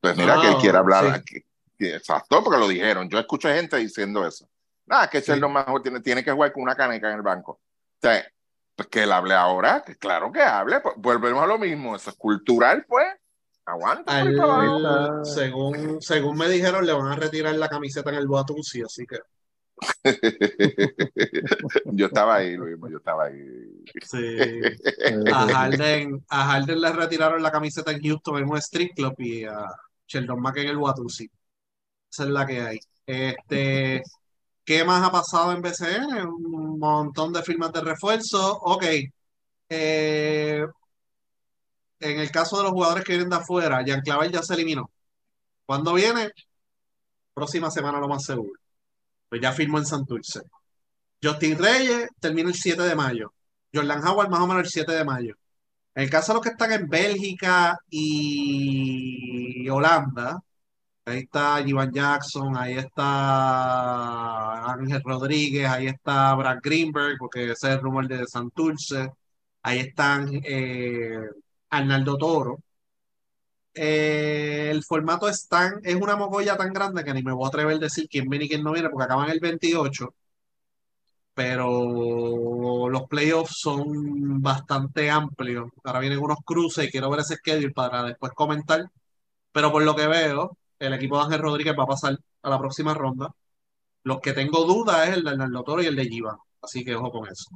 Pues mira que él quiere hablar aquí. Exacto, porque lo dijeron. Yo escucho gente diciendo eso. Nada, que Sheldon Mack tiene, tiene que jugar con una caneca en el banco sea, pues que él hable ahora, que claro que hable, pues, volvemos a lo mismo, eso es cultural, pues. Aguanta. según, según me dijeron, le van a retirar la camiseta en el Boatunci, así que. [laughs] yo estaba ahí, Luis, yo estaba ahí. Sí. [laughs] A Harden, a Harden le retiraron la camiseta en Houston en un street club y a Sheldon Mack en el Watusi. Esa es la que hay. Este, ¿Qué más ha pasado en BCN? Un montón de firmas de refuerzo. Ok. Eh, en el caso de los jugadores que vienen de afuera, Jean Clavel ya se eliminó. ¿Cuándo viene? Próxima semana, lo más seguro. Pues ya firmó en Santurce. Justin Reyes termina el 7 de mayo. Jordan Howard más o menos el 7 de mayo. En el caso de los que están en Bélgica y Holanda, Ahí está Ivan Jackson, ahí está Ángel Rodríguez, ahí está Brad Greenberg, porque ese es el rumor de Santurce. Ahí están eh, Arnaldo Toro. Eh, el formato es, tan, es una mogolla tan grande que ni me voy a atrever a decir quién viene y quién no viene, porque acaban el 28. Pero los playoffs son bastante amplios. Ahora vienen unos cruces y quiero ver ese schedule para después comentar. Pero por lo que veo, el equipo de Ángel Rodríguez va a pasar a la próxima ronda. Los que tengo duda es el de Arnaldo y el de Giva. Así que ojo con eso.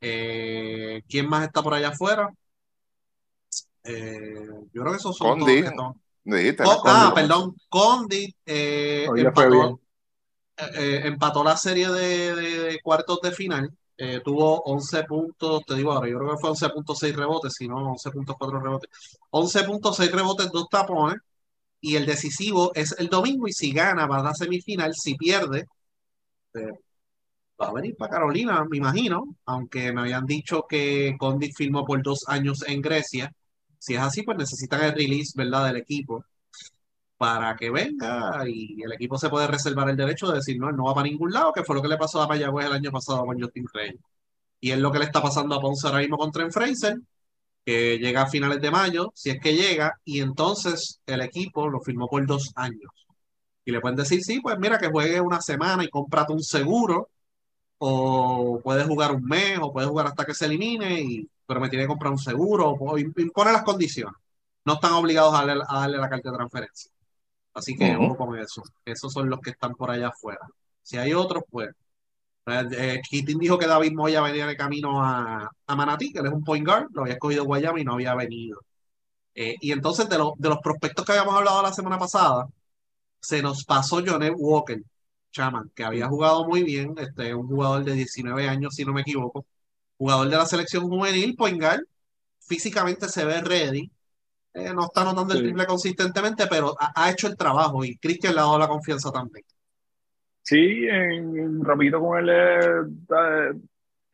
Eh, ¿Quién más está por allá afuera? Eh, yo creo que esos son Condi. todos oh, ah, perdón. Condi eh, empató, empató, la serie de, cuartos de final. tuvo 11 puntos, te digo ahora, yo creo que fue 11.6 rebotes, si no 11.4 rebotes. 11.6 rebotes, dos tapones y el decisivo es el domingo y si gana va a la semifinal, si pierde eh, va a venir para Carolina, me imagino, aunque me habían dicho que Condit firmó por dos años en Grecia. Si es así, pues necesitan el release, ¿verdad?, del equipo para que venga y el equipo se puede reservar el derecho de decir, no, no va para ningún lado, que fue lo que le pasó a Mayagüez el año pasado con Justin Rey. Y es lo que le está pasando a Ponce ahora mismo contra en Fraser, que llega a finales de mayo, si es que llega, y entonces el equipo lo firmó por dos años. Y le pueden decir, sí, pues mira, que juegue una semana y cómprate un seguro, o puedes jugar un mes, o puedes jugar hasta que se elimine, y, pero me tiene que comprar un seguro, o impone las condiciones. No están obligados a darle, la carta de transferencia. Así que uh con eso. Esos son los que están por allá afuera. Si hay otros, pues eh, dijo que David Moya venía de camino a, a Manatí, que él es un point guard, lo había escogido Guayama y no había venido. Eh, y entonces, de, de, los prospectos que habíamos hablado la semana pasada, se nos pasó Johnny Walker. Chaman, que había jugado muy bien, este, un jugador de 19 años, si no me equivoco, jugador de la selección juvenil, Poingal, físicamente se ve ready, eh, no está anotando el triple consistentemente, pero ha, ha hecho el trabajo y Cristian le ha dado la confianza también. Sí, en, rapidito con él, eh,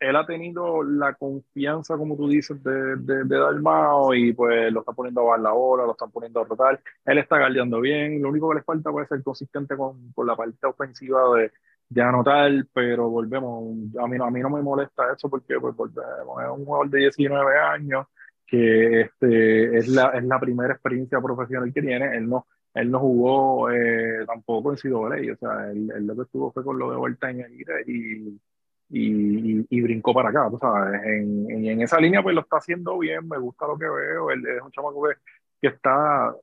él ha tenido la confianza, como tú dices, de, de, de Dalmao y pues lo está poniendo a bajar la hora, lo están poniendo a rotar. Él está guardiando bien. Lo único que le falta puede ser consistente con, con la parte ofensiva de, de anotar, pero volvemos. A mí, no, a mí no me molesta eso porque pues, volvemos. Es un jugador de 19 años que este, es, la, es la primera experiencia profesional que tiene. Él no, él no jugó eh, tampoco en CWA, o sea, él, él, lo que estuvo fue con lo de vuelta en el y, y, y, y, brincó para acá, tú sabes, en, en, esa línea pues lo está haciendo bien, me gusta lo que veo, él es un chamaco que, que está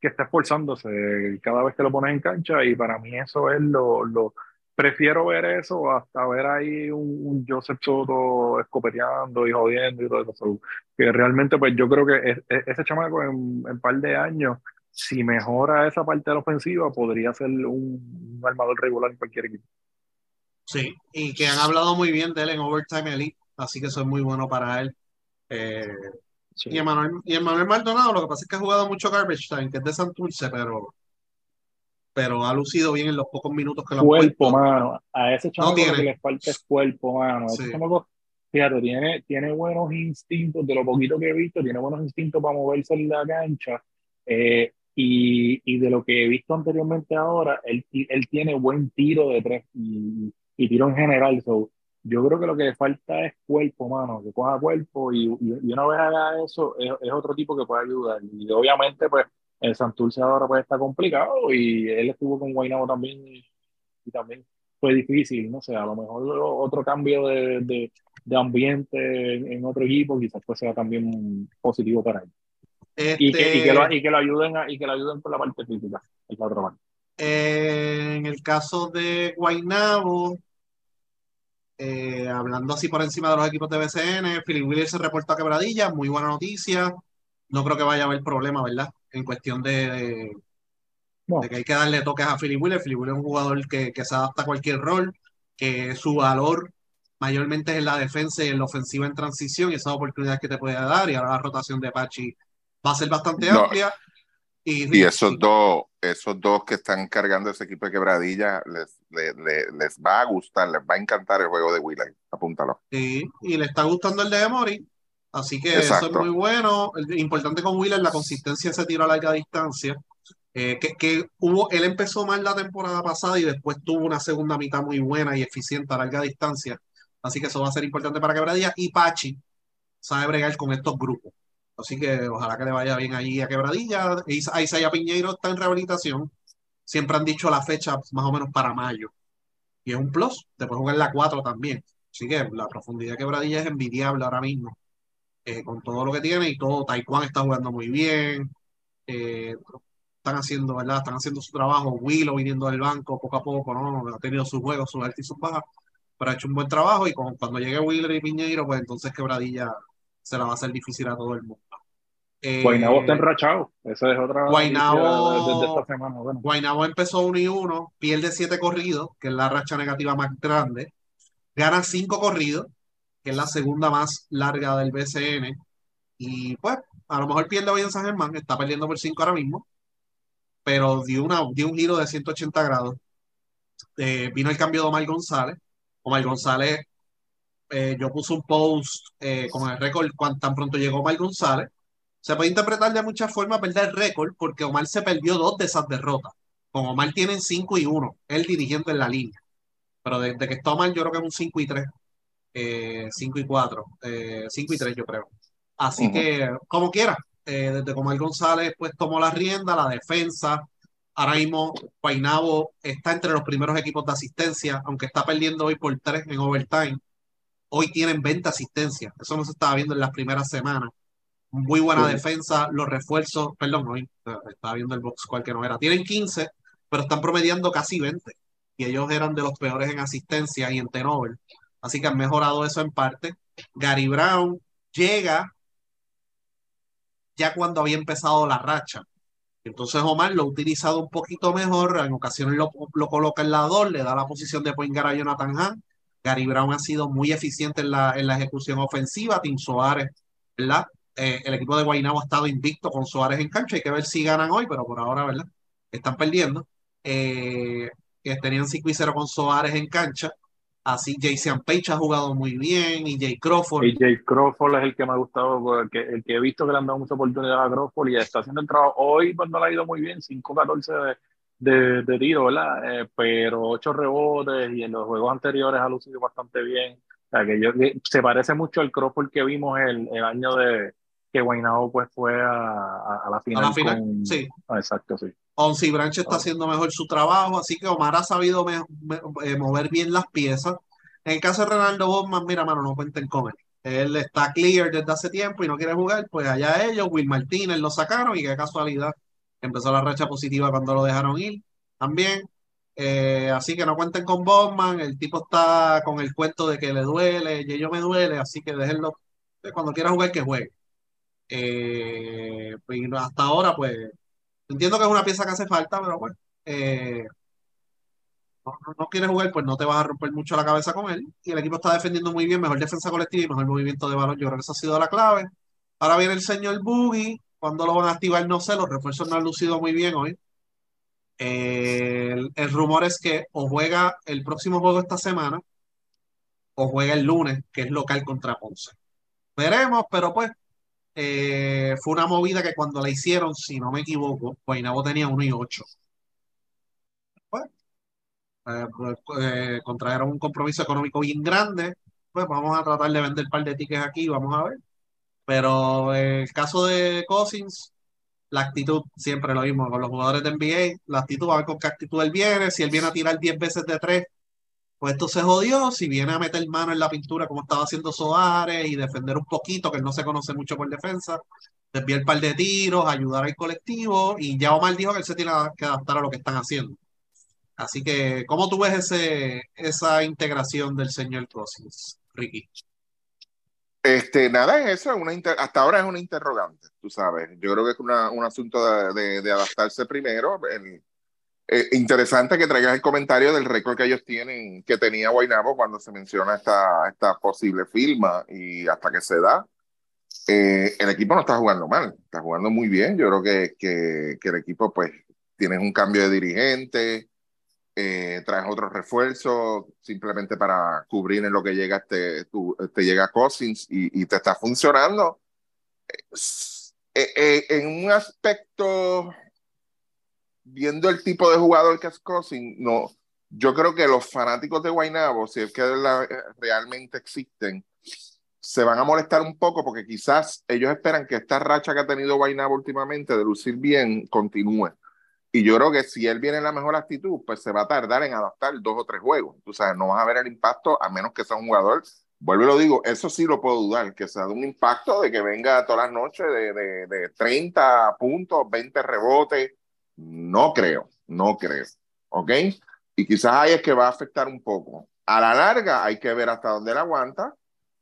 que está esforzándose cada vez que lo pones en cancha y para mí eso es lo, lo prefiero ver eso hasta ver ahí un, Joseph Soto escopeteando y jodiendo y todo eso, que realmente pues yo creo que es, es, ese chamaco en un par de años si mejora esa parte de la ofensiva, podría ser un, un, armador regular en cualquier equipo. Sí, y que han hablado muy bien de él en Overtime Elite, así que eso es muy bueno para él. Eh, sí. y, Emmanuel, y Emmanuel Maldonado, lo que pasa es que ha jugado mucho Garbage Time, que es de Santurce, pero, pero ha lucido bien en los pocos minutos que lo Cuerpo, mano. A ese chamaco no lo que le falta es cuerpo, mano. Ese Sí. chamaco, fíjate, tiene, tiene buenos instintos, de lo poquito que he visto, tiene buenos instintos para moverse en la cancha. Eh, y, y, de lo que he visto anteriormente ahora, él, él tiene buen tiro de tres y, y tiro en general. So, yo creo que lo que le falta es cuerpo, mano, que coja cuerpo y, y una vez haga eso, es, es, otro tipo que puede ayudar. Y obviamente, pues, el Santurce ahora pues está complicado y él estuvo con Guaynabo también y, y, también fue difícil, no sé, a lo mejor otro cambio de, de, de ambiente en, en, otro equipo quizás pues sea también positivo para él. Este... Y, que, y, que lo, y, que, lo, ayuden a, y que lo ayuden con la parte física, el la otra parte. Eh, en el caso de Guaynabo, eh, hablando así por encima de los equipos de BCN, Philip Willis se reporta a quebradilla, muy buena noticia. No creo que vaya a haber problema, ¿verdad? En cuestión de, de, no. de que hay que darle toques a Philip Willis. Philip Willis es un jugador que, que, se adapta a cualquier rol, que su valor mayormente es en la defensa y en la ofensiva en transición y esa oportunidad que te puede dar. Y ahora la rotación de Pachi va a ser bastante no. amplia. Y, y esos dos, esos dos que están cargando ese equipo de quebradilla, les, les, les, les va a gustar, les va a encantar el juego de Wheeler. Apúntalo. Sí, y le está gustando el de Emory. Así que Exacto. eso es muy bueno. El, importante con Wheeler, la consistencia de ese tiro a larga distancia. Eh, que, que, hubo, él empezó mal la temporada pasada y después tuvo una segunda mitad muy buena y eficiente a larga distancia. Así que eso va a ser importante para Quebradilla. Y Pachi sabe bregar con estos grupos. Así que ojalá que le vaya bien allí a Quebradilla. A Isaiah Piñeiro está en rehabilitación. Siempre han dicho la fecha más o menos para mayo. Y es un plus. Te puedes jugar la 4 también. Así que la profundidad de Quebradilla es envidiable ahora mismo. Eh, con todo lo que tiene y todo. Taekwondo está jugando muy bien. Eh, están haciendo, ¿verdad? Están haciendo su trabajo. Willow viniendo del banco poco a poco, ¿no? Ha tenido sus juegos, sus altas y sus bajas. Pero ha hecho un buen trabajo. Y cuando llegue Wheeler y Piñeiro, pues entonces Quebradilla se la va a hacer difícil a todo el mundo. Eh, Guaynabo está enrachado. Esa es otra. Esta semana. Bueno. Guaynabo empezó 1 y 1, pierde 7 corridos, que es la racha negativa más grande. Gana 5 corridos, que es la segunda más larga del BCN. Y pues, a lo mejor pierde hoy en San Germán, está perdiendo por 5 ahora mismo. Pero dio, una, dio un giro de 180 grados. Eh, vino el cambio de Omar González. Omar González eh, yo puse un post eh, con el récord cuando tan pronto llegó Omar González. Se puede interpretar de muchas formas perder el récord porque Omar se perdió dos de esas derrotas. Con Omar tienen 5 y 1, él dirigiendo en la línea. Pero desde que está Omar yo creo que es un 5 y 3. 5 y 4. 5 y 3 yo creo. Así uh -huh. que, como quiera, eh, desde que Omar González pues tomó la rienda, la defensa. Ahora mismo Guaynabo está entre los primeros equipos de asistencia, aunque está perdiendo hoy por 3 en overtime hoy tienen 20 asistencias. Eso no se estaba viendo en las primeras semanas. Muy buena sí. defensa, los refuerzos, perdón, hoy estaba viendo el box cual que no era. Tienen 15, pero están promediando casi 20. Y ellos eran de los peores en asistencia y en turnover. Así que han mejorado eso en parte. Gary Brown llega ya cuando había empezado la racha. Entonces Omar lo ha utilizado un poquito mejor, en ocasiones lo, lo coloca en la 2, le da la posición de point guard a Jonathan Hahn. Gary Brown ha sido muy eficiente en la, en la ejecución ofensiva, Tim Soares, ¿verdad? Eh, el equipo de Guaynabo ha estado invicto con Suárez en cancha, hay que ver si ganan hoy, pero por ahora, ¿verdad? Están perdiendo. Eh, tenían 5 y 0 con Soares en cancha. Así Jason Page ha jugado muy bien y Jay Crawford. Y Jay Crawford es el que me ha gustado, el que, el que he visto que le han dado mucha oportunidad a Crawford y está haciendo el trabajo. Hoy pues, no le ha ido muy bien, 5-14 de, de, tiro, ¿verdad? Eh, pero 8 rebotes y en los juegos anteriores ha lucido bastante bien. O sea, que yo, se parece mucho al Crawford que vimos el, el año de que Guaynabo pues fue a, a, la final. A la final, sí. Ah, exacto, sí. Onsi Branch está haciendo mejor su trabajo, así que Omar ha sabido eh, mover bien las piezas. En el caso de Renaldo Bosman, mira, mano, no cuenten con él. Él está clear desde hace tiempo y no quiere jugar, pues allá ellos, Will Martínez lo sacaron y qué casualidad. Empezó la racha positiva cuando lo dejaron ir también. Eh, así que no cuenten con Bosman, el tipo está con el cuento de que le duele, y yo me duele, así que déjenlo, cuando quiera jugar que juegue. Eh, pues, hasta ahora, pues Entiendo que es una pieza que hace falta, pero bueno, eh, no, quiere jugar, pues no te vas a romper mucho la cabeza con él. Y el equipo está defendiendo muy bien, mejor defensa colectiva y mejor movimiento de balón. Yo creo que esa ha sido la clave. Ahora viene el señor Boogie. cuando lo van a activar? No sé, los refuerzos no han lucido muy bien hoy. el, el, rumor es que o juega el próximo juego esta semana o juega el lunes, que es local contra Ponce. Veremos, pero pues eh, fue una movida que cuando la hicieron, si no me equivoco, Guaynabo tenía 1 y 8. Pues, eh, pues eh, contrajeron un compromiso económico bien grande. Pues vamos a tratar de vender un par de tickets aquí, vamos a ver. Pero en el caso de Cousins, la actitud siempre lo mismo con los jugadores de NBA. La actitud, a ver con qué actitud él viene. Si él viene a tirar 10 veces de 3, pues esto se jodió. Si viene a meter mano en la pintura como estaba haciendo Soares y defender un poquito, que él no se conoce mucho por defensa, desviar el par de tiros, ayudar al colectivo, y ya Omar dijo que él se tiene que adaptar a lo que están haciendo. Así que, ¿cómo tú ves ese, esa integración del señor Cousins, Ricky? Este, nada, es eso, una hasta ahora es una interrogante, tú sabes. Yo creo que es una, un asunto de, de, adaptarse primero. Eh, interesante que traigas el comentario del récord que ellos tienen, que tenía Guaynabo cuando se menciona esta, esta posible firma y hasta que se da. Eh, el equipo no está jugando mal, está jugando muy bien. Yo creo que, que, que el equipo, pues, tiene un cambio de dirigente, eh, traes otros refuerzos simplemente para cubrir en lo que llega este, tu, te llega Cousins y, y, te está funcionando. Eh, en un aspecto viendo el tipo de jugador que es Cousin, no, yo creo que los fanáticos de Guaynabo, si es que realmente existen, se van a molestar un poco porque quizás ellos esperan que esta racha que ha tenido Guaynabo últimamente de lucir bien continúe. Y yo creo que si él viene en la mejor actitud, pues se va a tardar en adaptar dos o tres juegos. O sea, no vas a ver el impacto a menos que sea un jugador. Vuelvo lo digo, eso sí lo puedo dudar, que sea de un impacto de que venga todas las noches de, de, de 30 puntos, 20 rebotes, no creo, no creo. ¿Ok? Y quizás ahí es que va a afectar un poco. A la larga hay que ver hasta dónde él aguanta,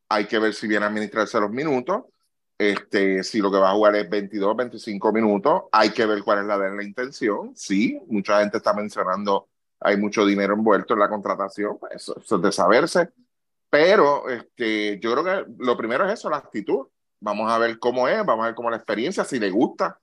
hay que ver si viene a administrarse los minutos, este, si lo que va a jugar es 22, 25 minutos, hay que ver cuál es la de la intención. Sí, mucha gente está mencionando, hay mucho dinero envuelto en la contratación, pues eso, eso es de saberse. Pero este, yo creo que lo primero es eso, la actitud. Vamos a ver cómo es, vamos a ver cómo la experiencia, si le gusta.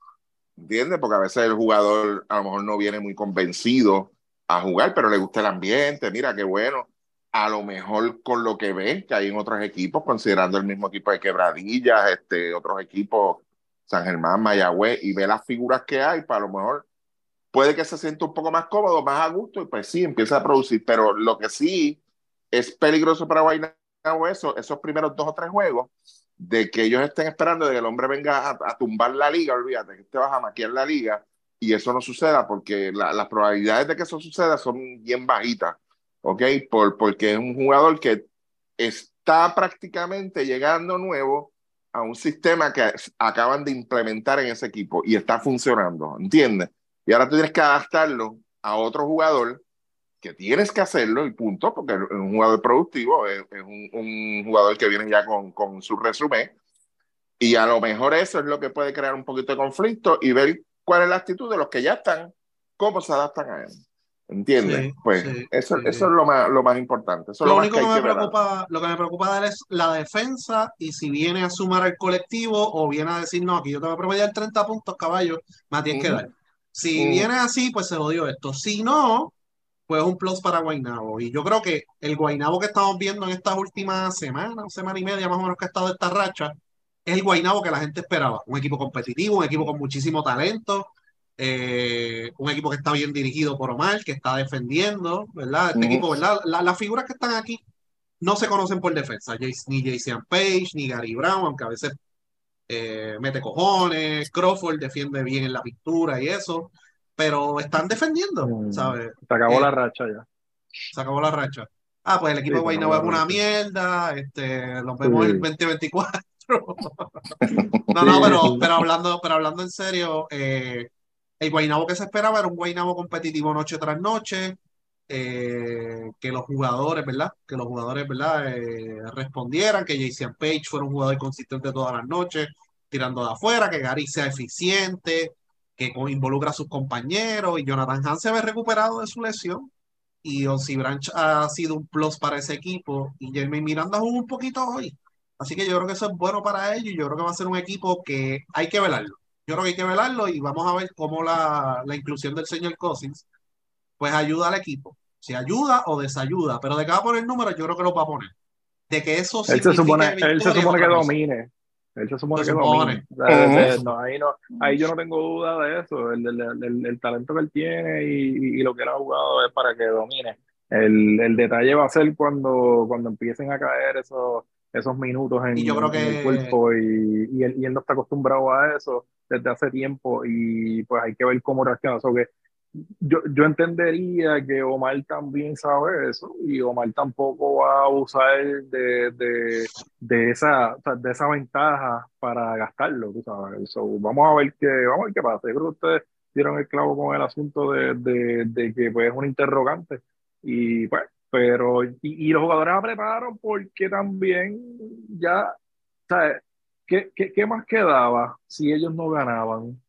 ¿Entiendes? Porque a veces el jugador a lo mejor no viene muy convencido a jugar, pero le gusta el ambiente, mira qué bueno. A lo mejor con lo que ve que hay en otros equipos, considerando el mismo equipo de Quebradillas, este, otros equipos, San Germán, Mayagüez, y ve las figuras que hay, para lo mejor puede que se sienta un poco más cómodo, más a gusto, y pues sí, empieza a producir. Pero lo que sí es peligroso para Guaynabo, eso, esos primeros dos o tres juegos, de que ellos estén esperando de que el hombre venga a, tumbar la liga, olvídate, que te vas a maquillar la liga y eso no suceda porque las probabilidades de que eso suceda son bien bajitas, ¿ok? Por, porque es un jugador que está prácticamente llegando nuevo a un sistema que acaban de implementar en ese equipo y está funcionando, ¿entiendes? Y ahora tú tienes que adaptarlo a otro jugador que tienes que hacerlo y punto, porque es un jugador productivo, es, un, jugador que viene ya con, con su resumen. Y a lo mejor eso es lo que puede crear un poquito de conflicto y ver cuál es la actitud de los que ya están, cómo se adaptan a él. ¿Entiendes? Sí, pues sí, eso, sí. eso es lo más, lo más importante. Eso es Lo más único que que me que preocupa, lo que me preocupa de él es la defensa y si viene a sumar al colectivo o viene a decir, no, aquí yo te voy a promediar 30 puntos, caballo, me tienes que dar. Si viene así, pues se jodió esto. Si no, pues es un plus para Guaynabo. Y yo creo que el Guaynabo que estamos viendo en estas últimas semanas, semana y media más o menos que ha estado esta racha, es el Guaynabo que la gente esperaba. Un equipo competitivo, un equipo con muchísimo talento, eh, un equipo que está bien dirigido por Omar, que está defendiendo, ¿verdad? Este equipo, ¿verdad? La- las figuras que están aquí no se conocen por defensa, ni Jason Page, ni Gary Brown, aunque a veces eh, mete cojones, Crawford defiende bien en la pintura y eso, pero están defendiendo, Mm. ¿sabes? Se acabó Eh, la racha ya. Se acabó la racha. Ah, pues el equipo Sí, de Guaynabo es una mierda, este, los vemos Sí. el [laughs] 2024. [laughs] No, no, pero, pero hablando, pero hablando en serio, eh, el Guaynabo que se esperaba era un Guaynabo competitivo noche tras noche, eh, que los jugadores, ¿verdad? Que los jugadores, ¿verdad? Eh, respondieran, que Jason Page fuera un jugador consistente todas las noches, tirando de afuera, que Gary sea eficiente, que involucra a sus compañeros, y Jonathan Hans se ve recuperado de su lesión, y Onsi Branch ha sido un plus para ese equipo, y Jeremy Miranda jugó un poquito hoy. Así que yo creo que eso es bueno para ellos y yo creo que va a ser un equipo que hay que velarlo. Yo creo que hay que velarlo y vamos a ver cómo la, la inclusión del señor Cousins pues ayuda al equipo. Si ayuda o desayuda, pero de que va a poner números, yo creo que los va a poner. De que eso Él se supone, él se victoria es supone que domine. Él se supone Se que supone. domine. O sea, Ujú. de- no, ahí, no, ahí yo no tengo duda de eso. El, el- el- el talento que él tiene y, y- y lo que él ha jugado es para que domine. El, el detalle va a ser cuando, cuando empiecen a caer esos, esos minutos en, Y yo creo en el que- cuerpo y, y él, y él no está acostumbrado a eso desde hace tiempo y pues hay que ver cómo reacciona. O sea, que yo, yo entendería que Omar también sabe eso y Omar tampoco va a usar de, de, de esa, de esa ventaja para gastarlo, tú sabes. So, vamos a ver qué, vamos a ver qué pasa. Yo creo que ustedes dieron el clavo con el asunto de, de, de que pues, es un interrogante. Y pues, pero, y, y los jugadores apretaron porque también ya, ¿sabes? ¿Qué, qué, qué más quedaba si ellos no ganaban?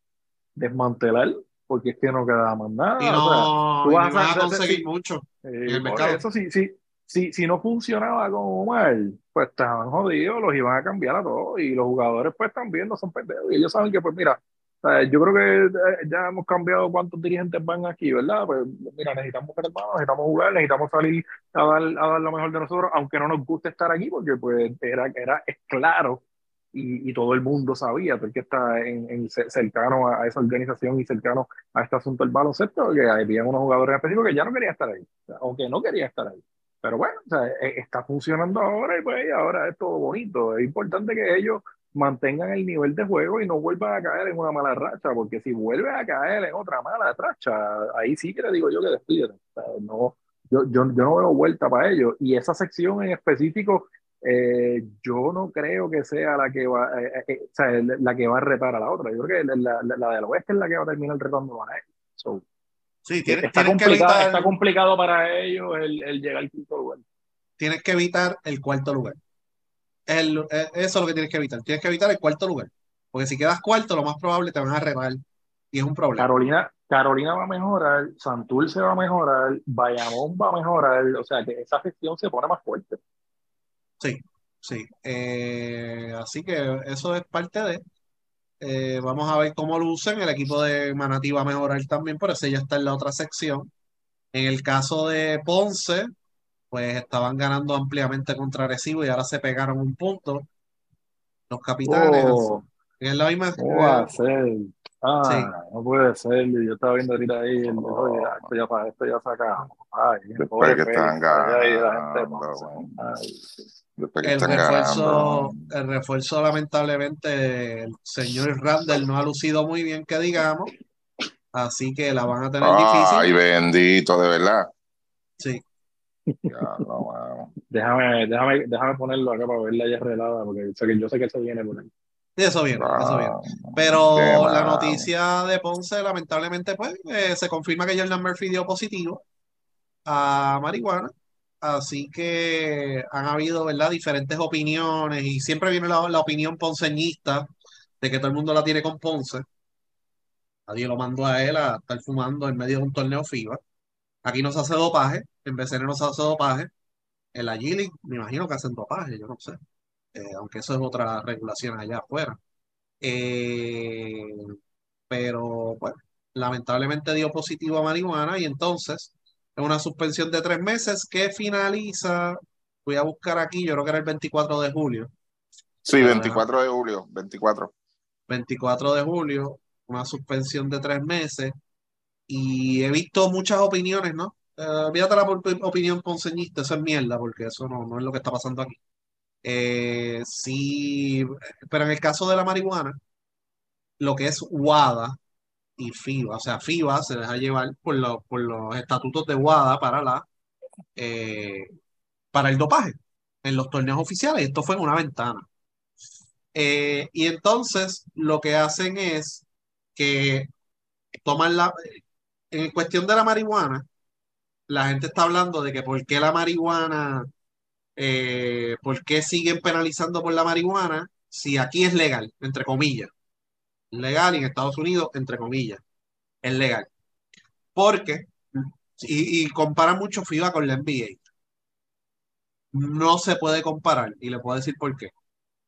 Desmantelar, porque es que no quedaba más nada. Y O sea, no, tú y no vas a hacer- conseguir sí. mucho. eh, el por mercado. eso, si, si, si, si no funcionaba con Omar, pues estaban jodidos, los iban a cambiar a todos y los jugadores pues también no son pendejos y ellos saben que pues mira, yo creo que eh, ya hemos cambiado cuántos dirigentes van aquí, ¿verdad? Pues mira, necesitamos más, necesitamos jugar, necesitamos salir a dar, a dar lo mejor de nosotros, aunque no nos guste estar aquí, porque pues era, era es claro y, y todo el mundo sabía, porque está en, en ce- cercano a, a esa organización y cercano a este asunto del baloncesto, que había unos jugadores específicos que ya no querían estar ahí, o que no querían estar ahí. Pero bueno, o sea, eh, está funcionando ahora y pues ahora es todo bonito. Es importante que ellos mantengan el nivel de juego y no vuelvan a caer en una mala racha, porque si vuelven a caer en otra mala racha, ahí sí que le digo yo que despídete. O sea, no, yo, yo, yo no veo vuelta para ellos. Y esa sección en específico, eh, yo no creo que sea la que va, eh, eh, o sea, la que va a retar a la otra. Yo creo que la, la, la del oeste es la que va a terminar retando a ellos. So, Sí, tienes, está, tienes que complicado, evitar, está complicado para ellos el, el llegar al quinto lugar. tienes que evitar el cuarto lugar. El- eh, eso es lo que tienes que evitar. Tienes que evitar el cuarto lugar. Porque si quedas cuarto, lo más probable te van a retar. Y es un problema. Carolina, Carolina va a mejorar, Santurce va a mejorar, Bayamón va a mejorar, o sea que esa gestión se pone más fuerte. Sí, sí. Eh, así que eso es parte de. Eh, vamos a ver cómo lucen. El equipo de Manatí va a mejorar también, pero ese ya está en la otra sección. En el caso de Ponce, pues estaban ganando ampliamente contra Arecibo y ahora se pegaron un punto. Los capitanes, Oh, en la. Ah, Sí. no puede ser. Yo estaba viendo ahorita ahí, el, oye, ah, esto ya, esto ya saca. Ay, Después pobre que están ay, la gente ganando. Ay, que El refuerzo, el refuerzo, lamentablemente, el señor Randall no ha lucido muy bien, que digamos. Así que la van a tener Ay, difícil. bendito, de verdad. Sí. Ya, no, mano. Déjame, déjame, déjame ponerlo acá para verla ya relada, porque sé que yo sé que eso viene por ahí. Sí, eso viene, eso viene. Ah, Pero qué la noticia de Ponce, lamentablemente, pues, eh, se confirma que Jordan Murphy dio positivo a marihuana. Así que han habido, ¿verdad?, diferentes opiniones y siempre viene la, la opinión ponceñista de que todo el mundo la tiene con Ponce. Nadie lo mandó a él a estar fumando en medio de un torneo FIBA. Aquí no se hace dopaje, en BCN no se hace dopaje. En la G-League me imagino que hacen dopaje, yo no sé. Eh, aunque eso es otra regulación allá afuera. Eh, pero, bueno, lamentablemente dio positivo a marihuana y entonces es una suspensión de tres meses que finaliza, voy a buscar aquí, yo creo que era el 24 de julio. Sí, 24 de julio, 24. 24 de julio, una suspensión de tres meses y he visto muchas opiniones, ¿no? Eh, olvídate la opinión ponceñista, eso es mierda, porque eso no, no es lo que está pasando aquí. Eh, sí, pero en el caso de la marihuana, lo que es WADA y FIBA, o sea, FIBA se deja llevar por, por los estatutos de WADA para la eh, para el dopaje en los torneos oficiales. Esto fue en una ventana. Eh, y entonces lo que hacen es que toman la. En cuestión de la marihuana, la gente está hablando de que por qué la marihuana eh, ¿por qué siguen penalizando por la marihuana si aquí es legal, entre comillas? Legal en Estados Unidos, entre comillas, es legal. Porque, y, y comparan mucho FIBA con la NBA. No se puede comparar y le puedo decir por qué.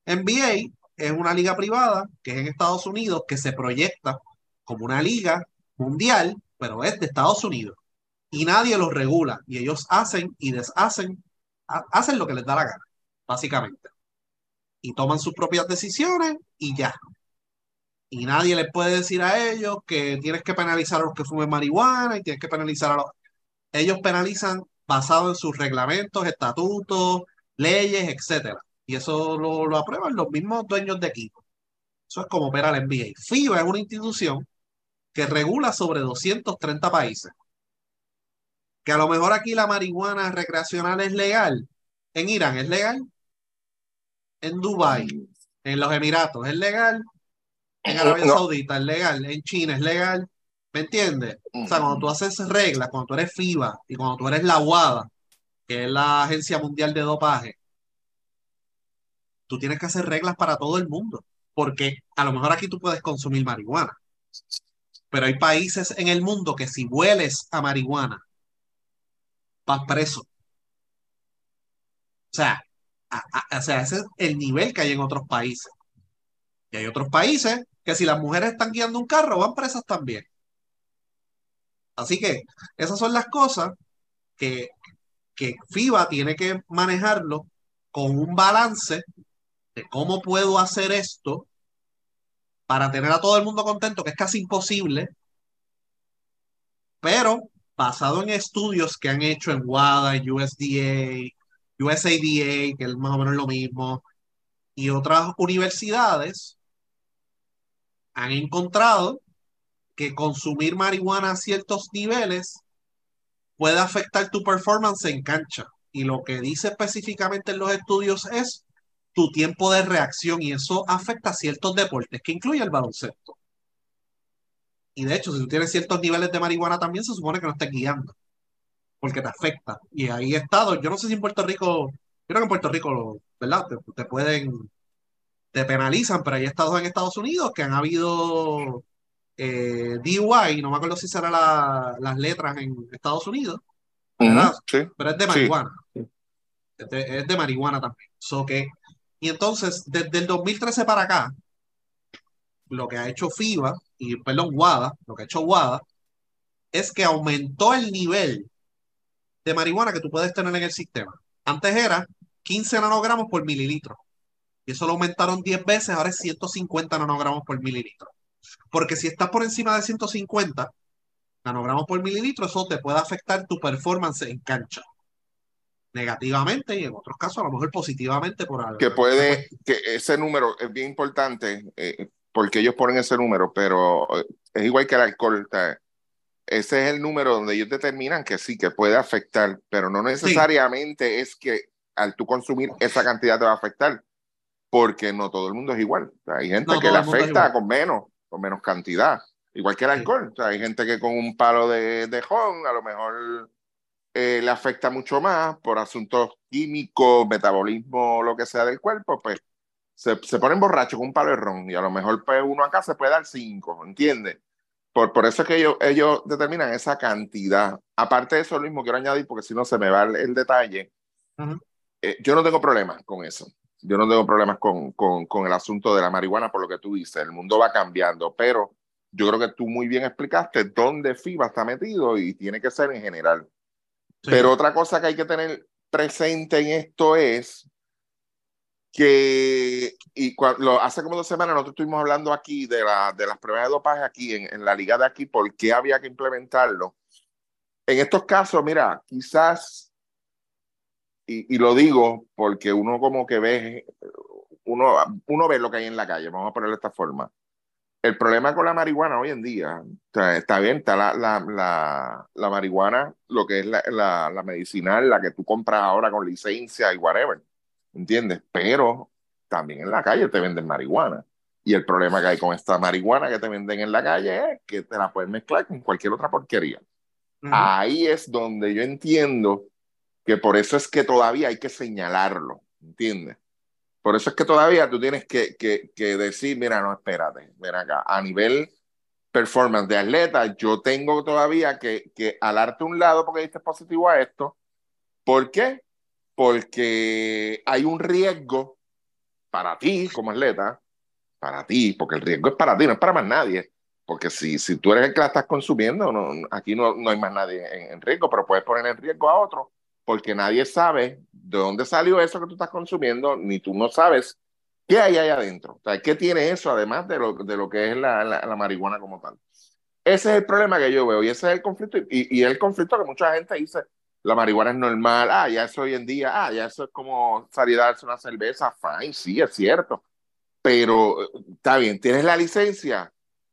NBA es una liga privada que es en Estados Unidos que se proyecta como una liga mundial, pero es de Estados Unidos. Y nadie los regula y ellos hacen y deshacen hacen lo que les da la gana, básicamente. Y toman sus propias decisiones y ya. Y nadie les puede decir a ellos que tienes que penalizar a los que fumen marihuana y tienes que penalizar a los... Ellos penalizan basado en sus reglamentos, estatutos, leyes, etcétera. Y eso lo, lo aprueban los mismos dueños de equipo. Eso es como opera la NBA. FIBA es una institución que regula sobre 230 países que a lo mejor aquí la marihuana recreacional es legal. En Irán es legal. En Dubái, en los Emiratos es legal. En Arabia Saudita es legal. En China es legal. ¿Me entiendes? O sea, cuando tú haces reglas, cuando tú eres FIBA y cuando tú eres la UADA, que es la Agencia Mundial de Dopaje, tú tienes que hacer reglas para todo el mundo. Porque a lo mejor aquí tú puedes consumir marihuana. Pero hay países en el mundo que si hueles a marihuana vas preso. O sea, o sea, ese es el nivel que hay en otros países. Y hay otros países que si las mujeres están guiando un carro, van presas también. Así que esas son las cosas que, que FIBA tiene que manejarlo con un balance de cómo puedo hacer esto para tener a todo el mundo contento, que es casi imposible, pero basado en estudios que han hecho en WADA, USDA, USADA, que es más o menos lo mismo, y otras universidades, han encontrado que consumir marihuana a ciertos niveles puede afectar tu performance en cancha. Y lo que dice específicamente en los estudios es tu tiempo de reacción y eso afecta a ciertos deportes, que incluye el baloncesto. Y de hecho, si tú tienes ciertos niveles de marihuana también, se supone que no estés guiando, porque te afecta. Y ahí estado, yo no sé si en Puerto Rico, creo que en Puerto Rico, ¿verdad? Te, pueden, te penalizan, pero hay estados en Estados Unidos que han habido eh, DUI, no me acuerdo si serán las letras en Estados Unidos, ¿verdad? Pero es de marihuana. Es, de, marihuana también. So que, y entonces, desde el 2013 para acá, lo que ha hecho FIBA y perdón, WADA, lo que ha hecho WADA, es que aumentó el nivel de marihuana que tú puedes tener en el sistema. Antes era 15 nanogramos por mililitro. Y eso lo aumentaron 10 veces, ahora es 150 nanogramos por mililitro. Porque si estás por encima de 150 nanogramos por mililitro, eso te puede afectar tu performance en cancha. Negativamente y en otros casos a lo mejor positivamente por algo. Que puede, que ese número es bien importante. Eh, porque ellos ponen ese número, pero eh, es igual que el alcohol. Ese es el número donde ellos determinan que sí, que puede afectar, pero no necesariamente es que al tú consumir esa cantidad te va a afectar, porque no todo el mundo es igual. hay gente que le afecta con menos, con menos cantidad, igual que el alcohol. hay gente que con un palo de, de a lo mejor eh, le afecta mucho más por asuntos químicos, metabolismo, lo que sea del cuerpo, pues se, se ponen borrachos con un palo de ron y a lo mejor pues, uno acá se puede dar cinco, ¿entiendes? Por, por eso es que ellos, ellos determinan esa cantidad. Aparte de eso, lo mismo quiero añadir, porque si no se me va el, el detalle. Eh, yo no tengo problemas con eso. Yo no tengo problemas con, con, con el asunto de la marihuana, por lo que tú dices. El mundo va cambiando, pero yo creo que tú muy bien explicaste dónde FIBA está metido y tiene que ser en general. Sí. Pero otra cosa que hay que tener presente en esto es que y cua- lo- hace como dos semanas nosotros estuvimos hablando aquí de, la, de las pruebas de dopaje aquí en, en la liga de aquí, por qué había que implementarlo. En estos casos, mira, quizás, y, y lo digo porque uno como que ve, uno, uno ve lo que hay en la calle, vamos a ponerlo de esta forma. El problema con la marihuana hoy en día, o sea, está bien, está la, la, la, la marihuana, lo que es la, medicinal, la que tú compras ahora con licencia y whatever, ¿entiendes? Pero también en la calle te venden marihuana. Y el problema que hay con esta marihuana que te venden en la calle es que te la pueden mezclar con cualquier otra porquería. Ahí es donde yo entiendo que por eso es que todavía hay que señalarlo, ¿entiendes? Por eso es que todavía tú tienes que, que, que decir, mira, no, espérate, ven acá, a nivel performance de atleta, yo tengo todavía que, que alarte un lado porque diste positivo a esto. ¿Por qué? Porque hay un riesgo para ti como atleta, para ti, porque el riesgo es para ti, no es para más nadie. Porque si, si tú eres el que la estás consumiendo, aquí no, no hay más nadie en, en riesgo, pero puedes poner en riesgo a otro, porque nadie sabe de dónde salió eso que tú estás consumiendo, ni tú no sabes qué hay ahí adentro. O ¿qué tiene eso además de lo, de lo que es la, la, marihuana como tal? Ese es el problema que yo veo y ese es el conflicto. Y, el conflicto que mucha gente dice, la marihuana es normal, ah, ya eso hoy en día, ah, ya eso es como salir a darse una cerveza, fine, sí, es cierto. Pero está bien, tienes la licencia,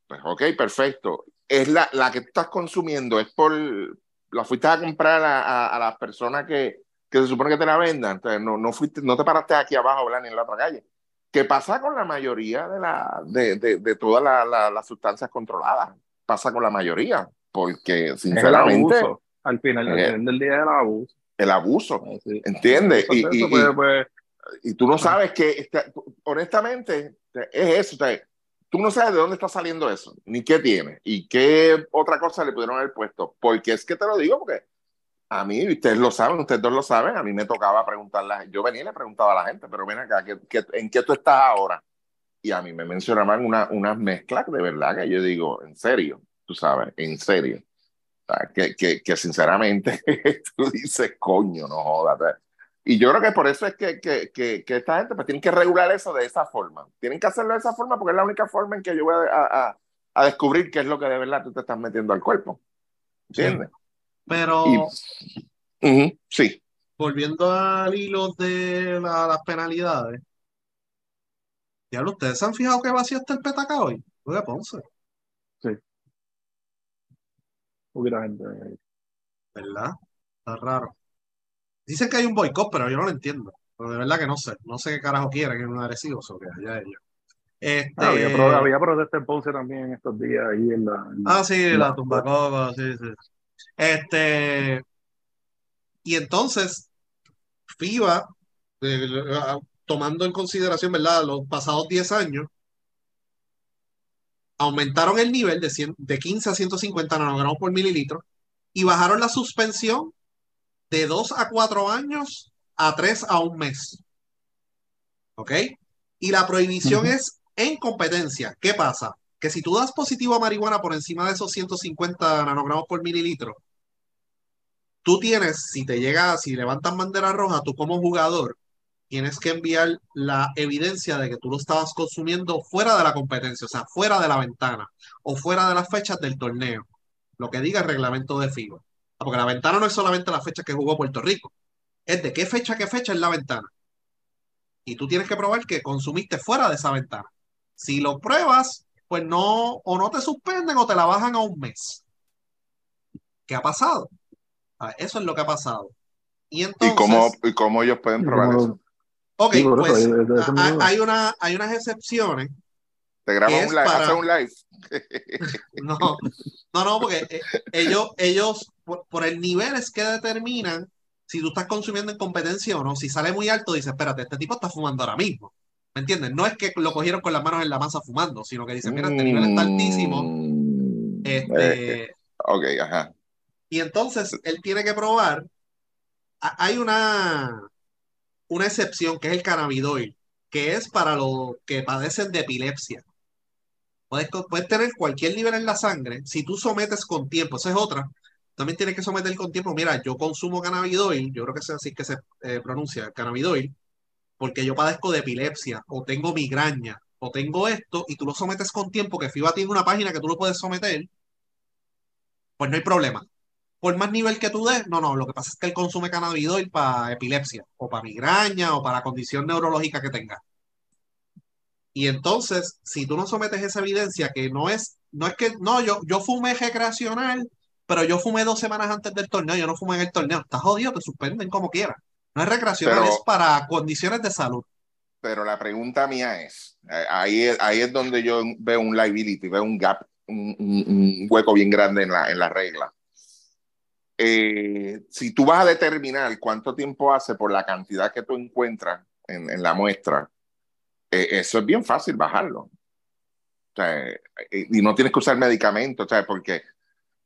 pues ok, perfecto. Es la, la que estás consumiendo, es por, la fuiste a comprar a, a, a las personas que, que se supone que te la vendan, entonces no, no, fuiste, no te paraste aquí abajo, ¿verdad? ni en la otra calle. ¿Qué pasa con la mayoría de, la, de, de, de todas las la, la sustancias controladas? Pasa con la mayoría, porque Es el sinceramente abuso. Al final, al Eh, final del día es el abuso. el abuso, Así. ¿entiendes? Y, y- pues, y- pues, y tú no sabes que, está- honestamente, es eso. o sea, tú no sabes de dónde está saliendo eso, ni qué tiene, y qué otra cosa le pudieron haber puesto. Porque es que te lo digo, porque a mí, ustedes lo saben, ustedes dos lo saben, a mí me tocaba preguntarle, yo venía y le preguntaba a la gente, pero ven acá, ¿qué, qué- en qué tú estás ahora? Y a mí me mencionaban una, unas mezclas de verdad que yo digo, en serio, tú sabes, en serio. O sea, que, que, que sinceramente [laughs] tú dices, coño, no jodas. Y yo creo que por eso es que, que, que, que esta gente pues tienen que regular eso de esa forma. Tienen que hacerlo de esa forma porque es la única forma en que yo voy a, a, a descubrir qué es lo que de verdad tú te estás metiendo al cuerpo. ¿Entiendes? Pero Y- sí. volviendo al hilo de la- las penalidades, diablo, ¿ustedes se han fijado que vacío está el petaca hoy? De Ponce, hubiera gente. ¿verdad? Está raro. Dicen que hay un boicot, pero yo no lo entiendo. Pero de verdad que no sé. No sé qué carajo quieren en un agresivo sobre allá ellos. Este, Ah, había, pro- había protesta en Ponce también en estos días ahí en la. en la- Ah, sí, en la tumbacoba, sí, sí. Este, y entonces, FIBA, eh, ah, tomando en consideración, ¿verdad?, los pasados 10 años, aumentaron el nivel de, 100 de 15 a 150 nanogramos por mililitro y bajaron la suspensión de 2 a 4 años a 3 a un mes. ¿Ok? Y la prohibición es en competencia. ¿Qué pasa? Que si tú das positivo a marihuana por encima de esos 150 nanogramos por mililitro, tú tienes, si te llega, si levantan bandera roja, tú como jugador, tienes que enviar la evidencia de que tú lo estabas consumiendo fuera de la competencia, o sea, fuera de la ventana o fuera de las fechas del torneo, lo que diga el reglamento de FIBA. Ah, Porque la ventana no es solamente la fecha que jugó Puerto Rico, es de qué fecha a qué fecha es la ventana. Y tú tienes que probar que consumiste fuera de esa ventana. Si lo pruebas, pues no, o no te suspenden o te la bajan a un mes. ¿Qué ha pasado? Ah, Eso es lo que ha pasado. Y entonces, ¿Y cómo, ¿Y cómo ellos pueden ¿Y probar eso? ok, Sí, por eso, pues hay una, hay unas excepciones. Te graban un live, para- un live. No, no, no, porque eh, ellos, ellos por, por el nivel es que determinan si tú estás consumiendo en competencia o no. Si sale muy alto, dice, espérate, este tipo está fumando ahora mismo. ¿Me entiendes? No es que lo cogieron con las manos en la masa fumando, sino que dicen, mira, este nivel está altísimo. Mm. Este, Eh, ok, ajá. y entonces él tiene que probar. Hay una, una excepción que es el cannabidoil, que es para los que padecen de epilepsia. Puedes, tener cualquier nivel en la sangre. Si tú sometes con tiempo, esa es otra. También tienes que someter con tiempo. Mira, yo consumo cannabidoil, yo creo que es así que se eh, pronuncia, cannabidoil, porque yo padezco de epilepsia, o tengo migraña, o tengo esto, y tú lo sometes con tiempo, que FIBA tiene una página que tú lo puedes someter, pues no hay problema. Por más nivel que tú des, no, no, lo que pasa es que él consume cannabidoil para epilepsia, o para migraña, o para condición neurológica que tenga. Y entonces, si tú no sometes esa evidencia, que no es, no es que, no, yo, yo fumé recreacional, pero yo fumé dos semanas antes del torneo, yo no fumé en el torneo, estás jodido, te suspenden como quieras. No es recreacional, Pero- es para condiciones de salud. Pero la pregunta mía es, eh, ahí, es- ahí es donde yo veo un liability, veo un gap, un, un- un hueco bien grande en la, en la regla. Eh, si tú vas a determinar cuánto tiempo hace por la cantidad que tú encuentras en, en la muestra, eh, eso es bien fácil bajarlo. O sea, y no tienes que usar medicamentos, o sea, porque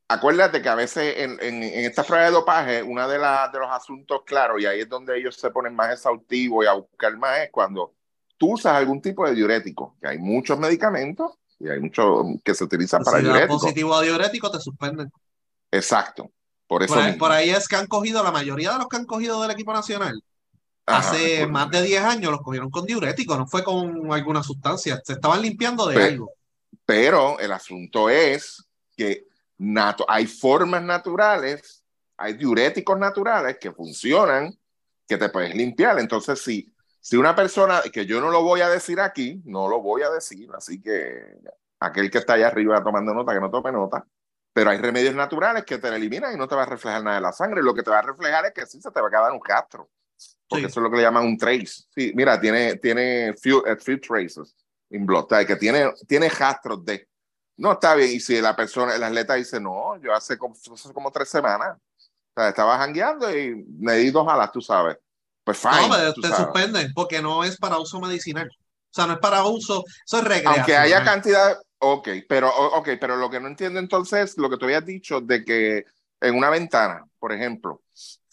acuérdate que a veces en, en, en esta prueba de dopaje, uno de, la- de los asuntos claros, y ahí es donde ellos se ponen más exhaustivos y a buscar más, es cuando tú usas algún tipo de diurético, que hay muchos medicamentos y hay muchos que se utilizan para si diuréticos. positivo a diurético, te suspenden. Exacto, por eso Por ahí, mismo. por ahí es que han cogido, la mayoría de los que han cogido del equipo nacional, Ajá, hace más de 10 años los cogieron con diurético, no fue con alguna sustancia, se estaban limpiando de Pe- algo. Pero el asunto es que nato- hay formas naturales, hay diuréticos naturales que funcionan, que te puedes limpiar. Entonces, si, si una persona, que yo no lo voy a decir aquí, no lo voy a decir, así que aquel que está allá arriba tomando nota, que no tome nota, pero hay remedios naturales que te eliminan y no te va a reflejar nada de la sangre. Lo que te va a reflejar es que sí se te va a quedar un rastro, porque Sí. eso es lo que le llaman un trace. Sí, mira, tiene, tiene few, eh, few traces in blood, o sea, que tiene, tiene rastros de. No, está bien. Y si la persona, el atleta dice, no, yo hace como, hace como tres semanas, o sea, estaba jangueando y me di dos alas, tú sabes. Pues fine. No, pero te sabes. suspenden porque no es para uso medicinal. O sea, no es para uso, eso es recreacional. Aunque haya cantidad, ok, pero, ok, pero lo que no entiendo entonces, lo que tú habías dicho de que en una ventana, por ejemplo,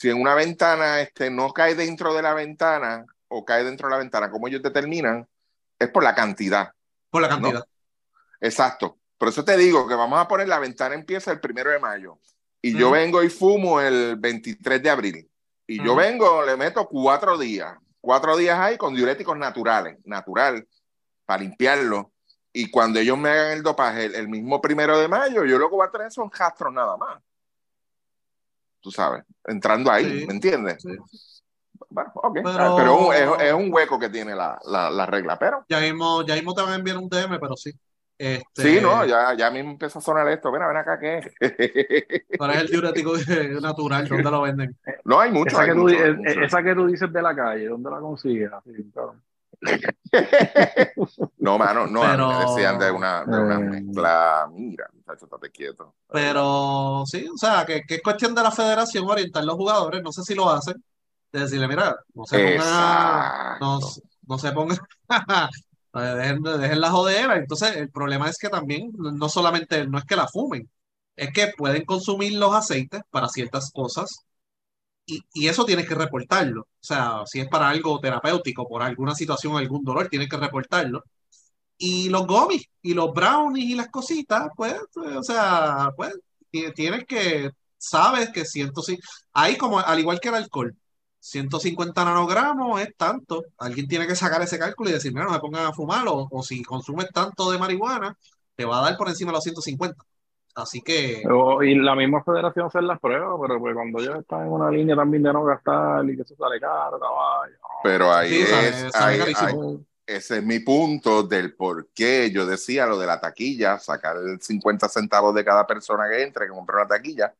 si en una ventana este, no cae dentro de la ventana o cae dentro de la ventana, como ellos determinan, es por la cantidad. Por la cantidad. Exacto. Por eso te digo que vamos a poner la ventana empieza el primero de mayo y yo vengo y fumo el 23 de abril y yo vengo, le meto cuatro días, cuatro días ahí con diuréticos naturales, natural, para limpiarlo. Y cuando ellos me hagan el dopaje el, el mismo primero de mayo, yo lo que voy a tener son rastros nada más. Tú sabes, entrando ahí, Sí. ¿me entiendes? Sí. Bueno, ok. Pero- Pero es, es un hueco que tiene la, la, la regla, pero Ya mismo, ya mismo te van a enviar un DM, pero sí. Este, sí, no, ya, ya mismo empieza a sonar esto. Ven, ven acá, ¿qué? ¿Cuál [laughs] es el diurético natural? ¿Dónde lo venden? no, hay mucho. Esa hay que, tú, mucho, di- hay eh, mucho. esa que tú dices de la calle, ¿dónde la consigues? Así, cabrón. [laughs] no, mano, no, mí me Pero- decían de una, de una Eh. mezcla. Mira, muchacho, estate quieto. Pero sí, o sea, que, que es cuestión de la federación orientar a los jugadores, no sé si lo hacen, de decirle, mira, no se pongan no, no se pongan, [laughs] dejen, dejen la jodera. Entonces, el problema es que también, no solamente, no es que la fumen, es que pueden consumir los aceites para ciertas cosas y, eso tienes que reportarlo. O sea, si es para algo terapéutico, por alguna situación, algún dolor, tienes que reportarlo. Y los gummies y los brownies y las cositas, pues, eh, o sea, pues, ti- tienes que, sabes que 105, ahí como, al igual que el alcohol, 150 nanogramos es tanto. Alguien tiene que sacar ese cálculo y decir, mira, no me pongan a fumar, o, o si consumes tanto de marihuana, te va a dar por encima de los 150. Así que, O- y la misma federación hace las pruebas, pero pues cuando ellos están en una línea también de no gastar y que eso sale caro, caballo. Pero ahí Sí, sale- es, sale ahí- carísimo. ahí- ese es mi punto del por qué yo decía lo de la taquilla, sacar el 50 centavos de cada persona que entre, que compró la taquilla,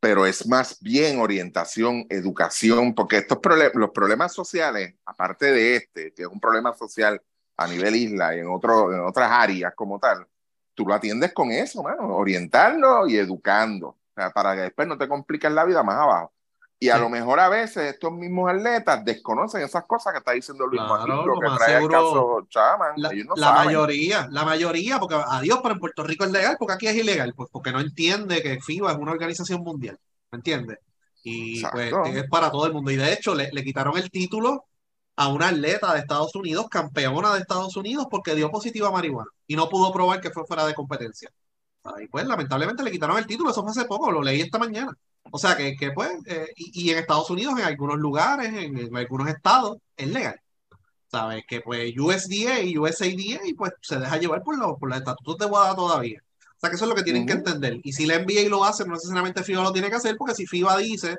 pero es más bien orientación, educación, porque estos problemas, los problemas sociales, aparte de este, que es un problema social a nivel isla y en, otro, en otras áreas como tal, tú lo atiendes con eso, mano, orientando y educando, o sea, para que después no te compliques la vida más abajo. Y a Sí. lo mejor a veces estos mismos atletas desconocen esas cosas que está diciendo Luis Claro, lo que trae seguro- caso Chaman. La, Ellos no la saben. mayoría, la mayoría, porque adiós, pero en Puerto Rico es legal, porque aquí es ilegal, pues porque no entiende que FIBA es una organización mundial, ¿me entiendes? Y pues es para todo el mundo. Y de hecho le, le quitaron el título a una atleta de Estados Unidos, campeona de Estados Unidos, porque dio positiva a marihuana y no pudo probar que fue fuera de competencia. Y pues lamentablemente le quitaron el título, eso fue hace poco, lo leí esta mañana. O sea que, que pues, eh, y, y en Estados Unidos, en algunos lugares, en, en algunos estados, es legal. ¿Sabes? Que pues USDA y USADA pues se deja llevar por los, por los estatutos de WADA todavía. O sea que eso es lo que tienen que entender. Y si la NBA lo hace, no necesariamente FIBA lo tiene que hacer, porque si FIBA dice,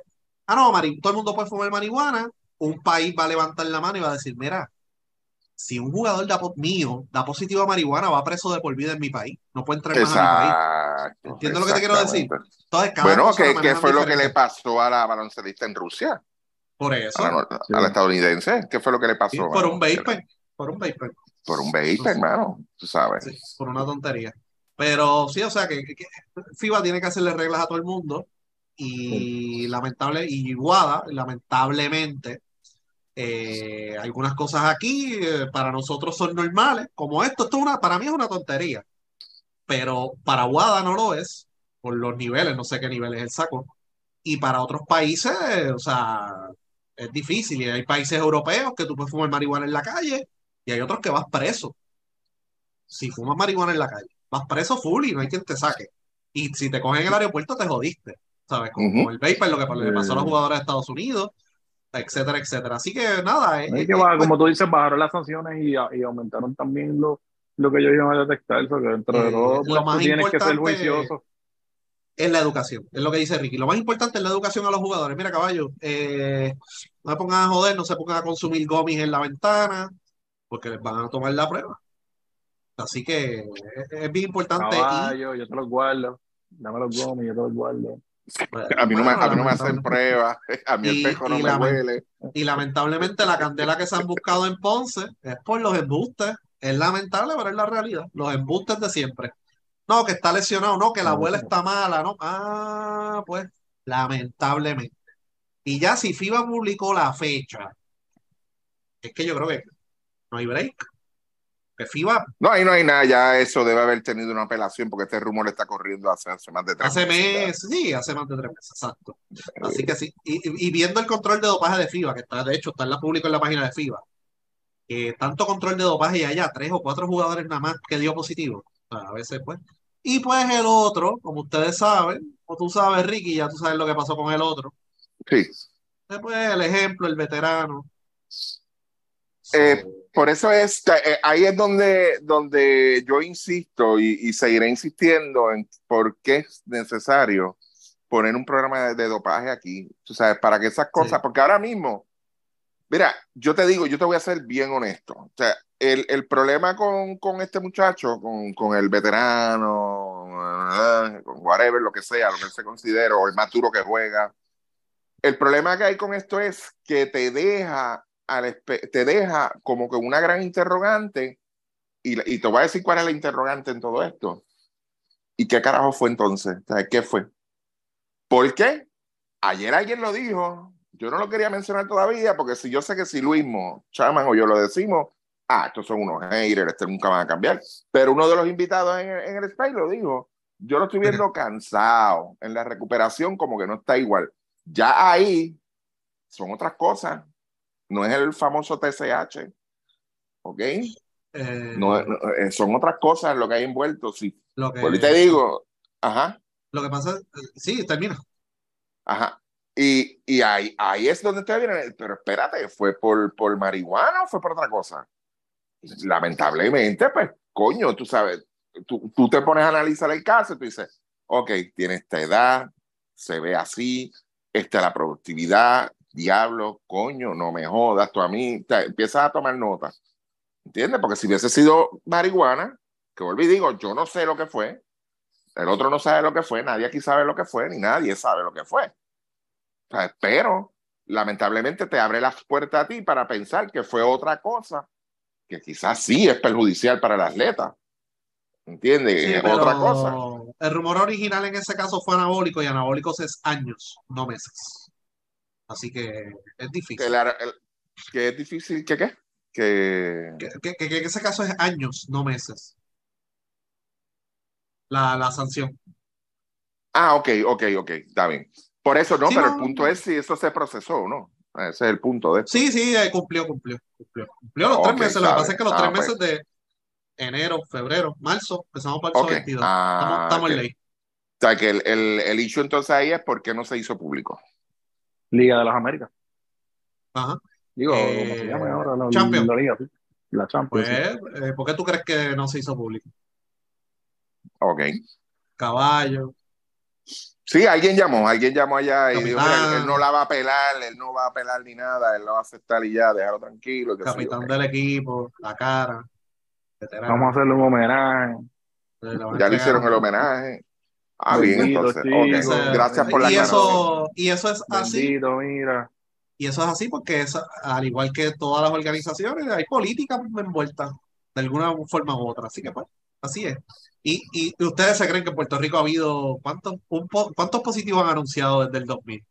ah, no, mari- todo el mundo puede fumar marihuana, un país va a levantar la mano y va a decir, mira, si un jugador da mío da positivo a marihuana, va preso de por vida en mi país. No puede entrar más a mi país. Exacto. ¿Entiendes lo que te quiero decir? Entonces, cada Bueno, cosa la ¿qué, qué manejan fue lo que le pasó a la baloncelista en Rusia? Por eso, A la, nor- a la estadounidense. ¿Qué fue lo que le pasó? sí, por un vape, por un vape. Por un vape, hermano. Tú sabes. Sí, por una tontería. Pero sí, o sea, que, que- que FIBA tiene que hacerle reglas a todo el mundo y lamentable, y WADA, lamentablemente, eh, algunas cosas aquí eh, para nosotros son normales, como esto, esto es una, para mí es una tontería, pero para WADA no lo es, por los niveles, no sé qué nivel es el saco, y para otros países, o sea, es difícil, y hay países europeos que tú puedes fumar marihuana en la calle, y hay otros que vas preso si fumas marihuana en la calle, vas preso full y no hay quien te saque. Y si te cogen en el aeropuerto, te jodiste, ¿sabes? Como, Ujú. como el vapor, lo que le pasó a los Sí. jugadores de Estados Unidos, etcétera, etcétera. Así que nada, eh, Es eh, que eh, va, pues, como tú dices, bajaron las sanciones y, y aumentaron también lo, lo que ellos iban a detectar, porque dentro de todo, lo pues, más tú tienes que ser juicioso. es la educación, es lo que dice Ricky. Lo más importante es la educación a los jugadores. Mira, caballo, eh, no se pongan a joder, no se pongan a consumir gomis en la ventana, porque les van a tomar la prueba. Así que es, es bien importante. y- Caballo, yo te los guardo. Dame los gomis, yo te los guardo. A mí no me, Bueno, a mí no me hacen pruebas. [laughs] A mí el pejo no y me huele. Y lamentablemente la candela que se han buscado en Ponce es por los embustes. Es lamentable, pero es la realidad. Los embustes de siempre. No, que está lesionado, no, que la abuela está mala, ¿no? Ah, pues, lamentablemente. Y ya si FIBA publicó la fecha, es que yo creo que no hay break. Que FIBA No, ahí no hay nada. Ya eso debe haber tenido una apelación porque este rumor está corriendo hace, hace más de tres hace meses sí, hace más de tres meses, exacto. Así que sí. Y, viendo el control de dopaje de FIBA, que está, de hecho, está en la público en la página de FIBA, tanto control de dopaje y haya tres o cuatro jugadores nada más que dio positivo. O sea, a veces, pues. Y pues el otro, como ustedes saben, o tú sabes, Ricky, ya tú sabes lo que pasó con el otro. Sí. Después el ejemplo, el veterano. Eh, Por eso es, eh, ahí es donde, donde yo insisto y, y seguiré insistiendo en por qué es necesario poner un programa de, de dopaje aquí, tú sabes, para que esas cosas, Sí. porque ahora mismo, mira, yo te digo, yo te voy a ser bien honesto, o sea, el, el problema con, con este muchacho, con, con el veterano, eh, con whatever, lo que sea, lo que él se considera, o el más duro que juega, el problema que hay con esto es que te deja al te deja como que una gran interrogante y, y te voy a decir cuál es la interrogante en todo esto. ¿Y qué carajo fue entonces? O sea, ¿Qué fue? ¿Por qué? Ayer alguien lo dijo, yo no lo quería mencionar todavía porque si yo sé que si Luismo, Chaman o yo lo decimos, ah, estos son unos haters, estos nunca van a cambiar. Pero uno de los invitados en, el- en el space lo dijo, yo lo estoy viendo cansado, en la recuperación como que no está igual. Ya ahí son otras cosas no es el famoso TCH, ¿ok? Eh, No, no, eh, son otras cosas lo que hay envuelto, sí. lo que, Por ahí te digo, ajá, Lo que pasa eh, sí, termina. ajá. Y, y ahí, ahí es donde te viene, pero espérate, ¿fue por, por marihuana o fue por otra cosa? Lamentablemente, pues, coño, tú sabes, tú, tú te pones a analizar el caso y tú dices, ok, tiene esta edad, se ve así, esta es la productividad, diablo, coño, no me jodas tú a mí, te, empiezas a tomar notas, ¿entiendes? Porque si hubiese sido marihuana, que volví y digo, yo no sé lo que fue, el otro no sabe lo que fue, nadie aquí sabe lo que fue, ni nadie sabe lo que fue. O sea, pero lamentablemente te abre las puertas a ti para pensar que fue otra cosa, que quizás sí es perjudicial para el atleta. ¿Entiendes? Sí, Es pero otra cosa. El rumor original en ese caso fue anabólico y anabólicos es años, no meses. Así que es Que, difícil. la- el- que es difícil, ¿que qué? Que... Que, en ese caso es años, no meses. La, la sanción. Ah, ok, ok, ok, está bien. Por eso no, Sí, pero no, el punto no. es si eso se procesó o no. Ese es el punto de esto. Sí, sí, eh, cumplió, cumplió, cumplió. Cumplió los tres meses. Lo que pasa es que los bien. tres Ah, pues. meses de enero, febrero, marzo, empezamos marzo Ok. 22. Ah, Estamos, estamos en ley. O sea, que el, el, el issue entonces ahí es por qué no se hizo público. Liga de las Américas. Ajá. Digo, Eh, ¿cómo se llama ahora? La, Champions. la liga. La Champions. Pues, sí. eh, ¿por qué tú crees que no se hizo público? Ok. Caballo, Sí, alguien llamó, alguien llamó allá y dijo, mira, él no la va a pelar, él no va a pelar ni nada, él lo va a aceptar y ya, déjalo tranquilo. que capitán del equipo, la cara, veterano. Vamos a hacerle un homenaje. Ya le hicieron el homenaje. Ah, bien, entonces. chico. ok. Ese- Gracias por la y eso, y eso es así, mira. y eso es así porque es, al igual que todas las organizaciones, hay política envuelta de alguna forma u otra. Así que pues, así es. Y, y ustedes se creen que en Puerto Rico ha habido cuántos, un po- cuántos positivos han anunciado desde el 2000.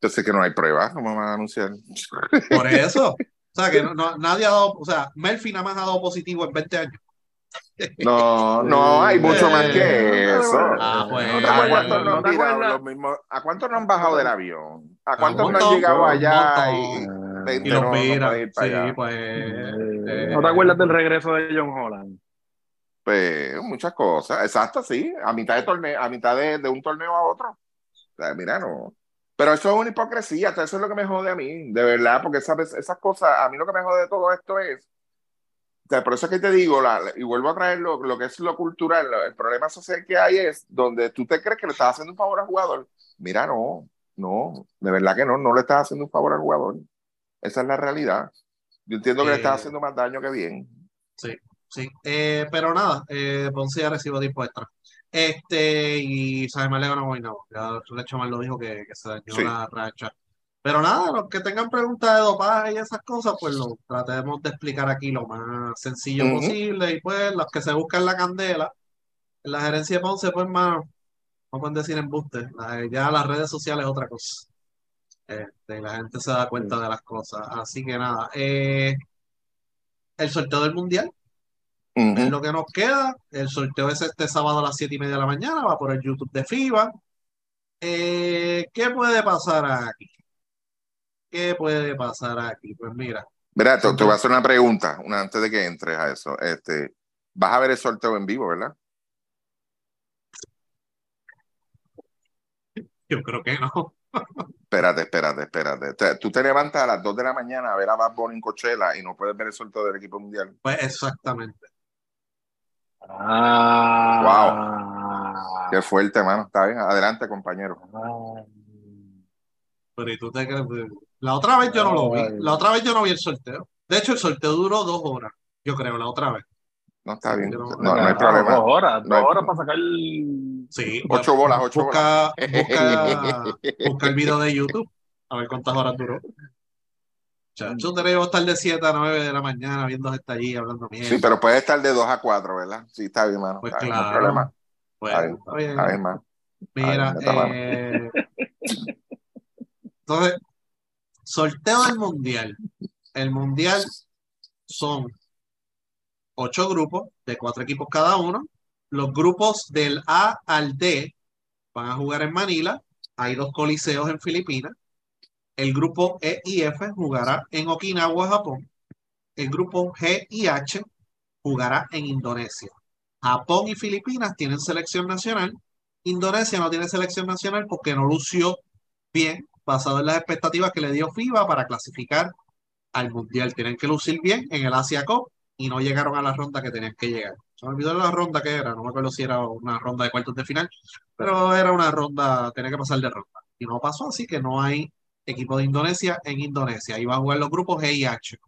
Entonces que no hay pruebas, ¿cómo van a anunciar? Por eso. [laughs] O sea, que no, no- nadie ha dado, o sea, Melfi nada más ha dado positivo en 20 años. No, no, hay mucho más que eso. Ah, pues. ¿A cuántos no cuántos no han bajado del avión? ¿A cuántos un no han llegado allá? Y, Eh, los no, no mira. puede ir para sí, pues. eh, eh, ¿No te acuerdas del regreso de John Holland? pues muchas cosas. Exacto, sí. A mitad de torneo, a mitad de, de un torneo a otro. O sea, mira, no. Pero eso es una hipocresía, eso es lo que me jode a mí, de verdad, porque sabes, esas cosas, a mí lo que me jode de todo esto es, por eso es que te digo, la, y vuelvo a traer lo, lo que es lo cultural, lo- el problema social que hay es donde tú te crees que le estás haciendo un favor al jugador. Mira, no, no, de verdad que no, no le estás haciendo un favor al jugador. Esa es la realidad. Yo entiendo que le estás Eh, haciendo más daño que bien. Sí, sí. Eh, pero nada, eh, Ponce ya recibo tiempo extra. Este, y Sabe Malego no voy, no. Ya Lecho Mal lo dijo que, que se dañó Sí. la racha. Pero nada, los que tengan preguntas de dopaje y esas cosas, pues lo tratemos de explicar aquí lo más sencillo posible. Y pues los que se buscan la candela, en la gerencia de Ponce, pues más, no pueden decir embuste. Ya las redes sociales es otra cosa. Este, la gente se da cuenta de las cosas. Así que nada, eh, el sorteo del mundial. Es lo que nos queda. El sorteo es este sábado a las 7 y media de la mañana. Va por el YouTube de FIBA. Eh, ¿qué puede pasar aquí? ¿Qué puede pasar aquí? Pues mira, Mira, te, te voy a hacer una pregunta una, antes de que entres a eso. Este, vas a ver el sorteo en vivo, ¿verdad? yo creo que no. Espérate, espérate, espérate. Te- tú te levantas a las 2 de la mañana a ver a Bad Bunny en Coachella y no puedes ver el sorteo del equipo mundial. Pues exactamente. Ah, Qué fuerte, mano. Está bien. Adelante, compañero. Ah. Pero ¿y tú te crees? La otra vez yo no lo vi. La otra vez yo no vi el sorteo. De hecho, el sorteo duró dos horas. Yo creo, la otra vez. No está bien. Yo No, no- no hay problema. Dos horas, No hay- dos horas para sacar. Sí. Ocho bolas, ocho busca, Busca, [laughs] busca el video de YouTube. A ver cuántas horas duró. Chacho, debemos estar de 7 a 9 de la mañana viendo gente allí hablando mierda. Sí, pero puede estar de 2 a 4, ¿verdad? Sí, está bien, mano. Pues Está bien, no hay claro. problema. Pues, Está bien, está bien. Está bien, mano. Mira, eh, entonces, [laughs] sorteo del mundial. El mundial son ocho grupos de cuatro equipos cada uno. Los grupos del A al D van a jugar en Manila. Hay dos coliseos en Filipinas. El grupo E y F jugará en Okinawa, Japón. El grupo G y H jugará en Indonesia. Japón y Filipinas tienen selección nacional. Indonesia no tiene selección nacional porque no lució bien, basado en las expectativas que le dio FIBA para clasificar al Mundial. Tienen que lucir bien en el Asia Cup y no llegaron a la ronda que tenían que llegar. Se me olvidó la ronda que era, no me acuerdo si era una ronda de cuartos de final, pero era una ronda, tenía que pasar de ronda. Y no pasó, así que no hay equipo de Indonesia en Indonesia. Ahí van a jugar los grupos G y H.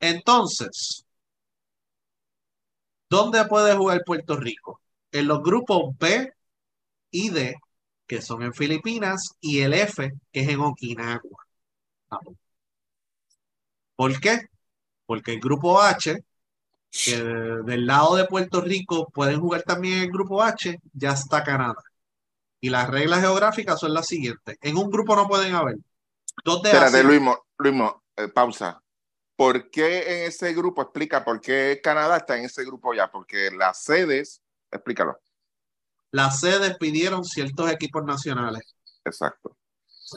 Entonces, ¿dónde puede jugar Puerto Rico? En los grupos B y D, que son en Filipinas, y el F, que es en Okinawa. ¿Por qué? Porque el grupo H, que del lado de Puerto Rico pueden jugar también el grupo H, ya está Canadá. Y las reglas geográficas son las siguientes. En un grupo no pueden haber Dos de Espérate. Luismo, Luismo, eh, pausa. ¿Por qué en ese grupo, explica por qué Canadá está en ese grupo ya? Porque las sedes, explícalo. Las sedes pidieron ciertos equipos nacionales. Exacto.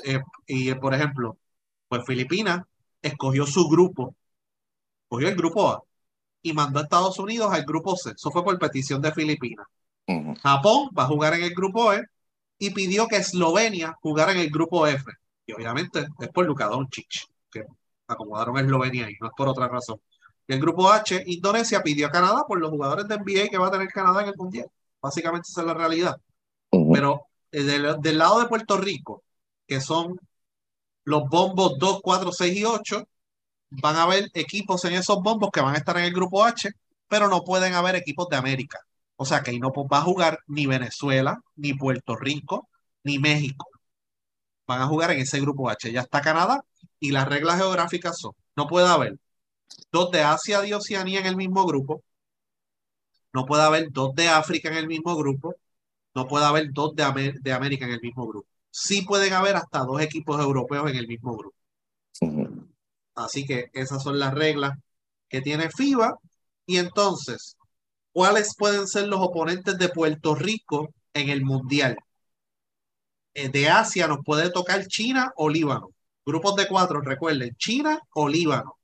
Eh, y, por ejemplo, pues Filipinas escogió su grupo, cogió el grupo A y mandó a Estados Unidos al grupo C. Eso fue por petición de Filipinas. Japón va a jugar en el grupo E y pidió que Eslovenia jugara en el grupo F. Y obviamente es por Luka Doncic, que acomodaron a Eslovenia y no es por otra razón. Y el grupo H, Indonesia pidió a Canadá por los jugadores de NBA que va a tener Canadá en el Mundial. Básicamente esa es la realidad. Pero eh, del, del lado de Puerto Rico, que son los bombos 2, 4, 6 y 8, van a haber equipos en esos bombos que van a estar en el grupo H, pero no pueden haber equipos de América. O sea que ahí no va a jugar ni Venezuela, ni Puerto Rico, ni México. Van a jugar en ese grupo H. Ya está Canadá y las reglas geográficas son, no puede haber dos de Asia y Oceanía en el mismo grupo, no puede haber dos de África en el mismo grupo, no puede haber dos de, de América en el mismo grupo. Sí pueden haber hasta dos equipos europeos en el mismo grupo. Así que esas son las reglas que tiene FIBA. Y entonces, ¿cuáles pueden ser los oponentes de Puerto Rico en el Mundial? Eh, de Asia nos puede tocar China o Líbano. Grupos de cuatro, recuerden, China o Líbano.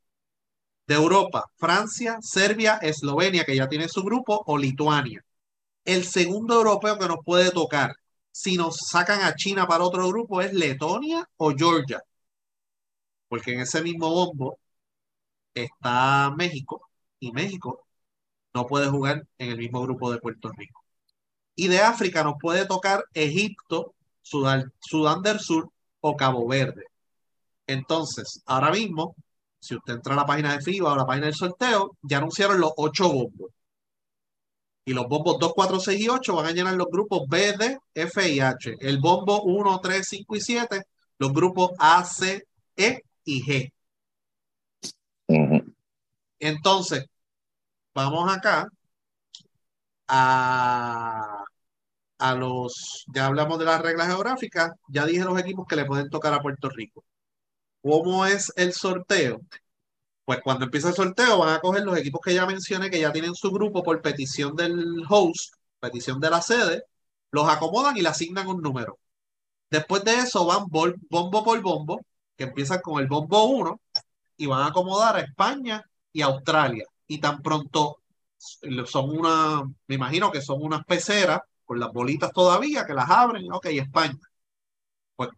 De Europa, Francia, Serbia, Eslovenia, que ya tiene su grupo, o Lituania. El segundo europeo que nos puede tocar, si nos sacan a China para otro grupo, es Letonia o Georgia porque en ese mismo bombo está México y México no puede jugar en el mismo grupo de Puerto Rico. Y de África nos puede tocar Egipto, Sudán, del Sur o Cabo Verde. Entonces, ahora mismo, si usted entra a la página de FIBA o a la página del sorteo, ya anunciaron los ocho bombos. Y los bombos 2, 4, 6 y 8 van a llenar los grupos B, D, F y H. El bombo 1, 3, 5 y 7, los grupos A, C, E y G. Entonces, vamos acá a, a los, ya hablamos de las reglas geográficas, ya dije los equipos que le pueden tocar a Puerto Rico. ¿Cómo es el sorteo? Pues cuando empieza el sorteo van a coger los equipos que ya mencioné, que ya tienen su grupo por petición del host, petición de la sede, los acomodan y le asignan un número. Después de eso van bombo por bombo, que empiezan con el bombo 1 y van a acomodar a España y Australia. Y tan pronto son una, me imagino que son unas peceras con las bolitas todavía, que las abren, ok, España. Pues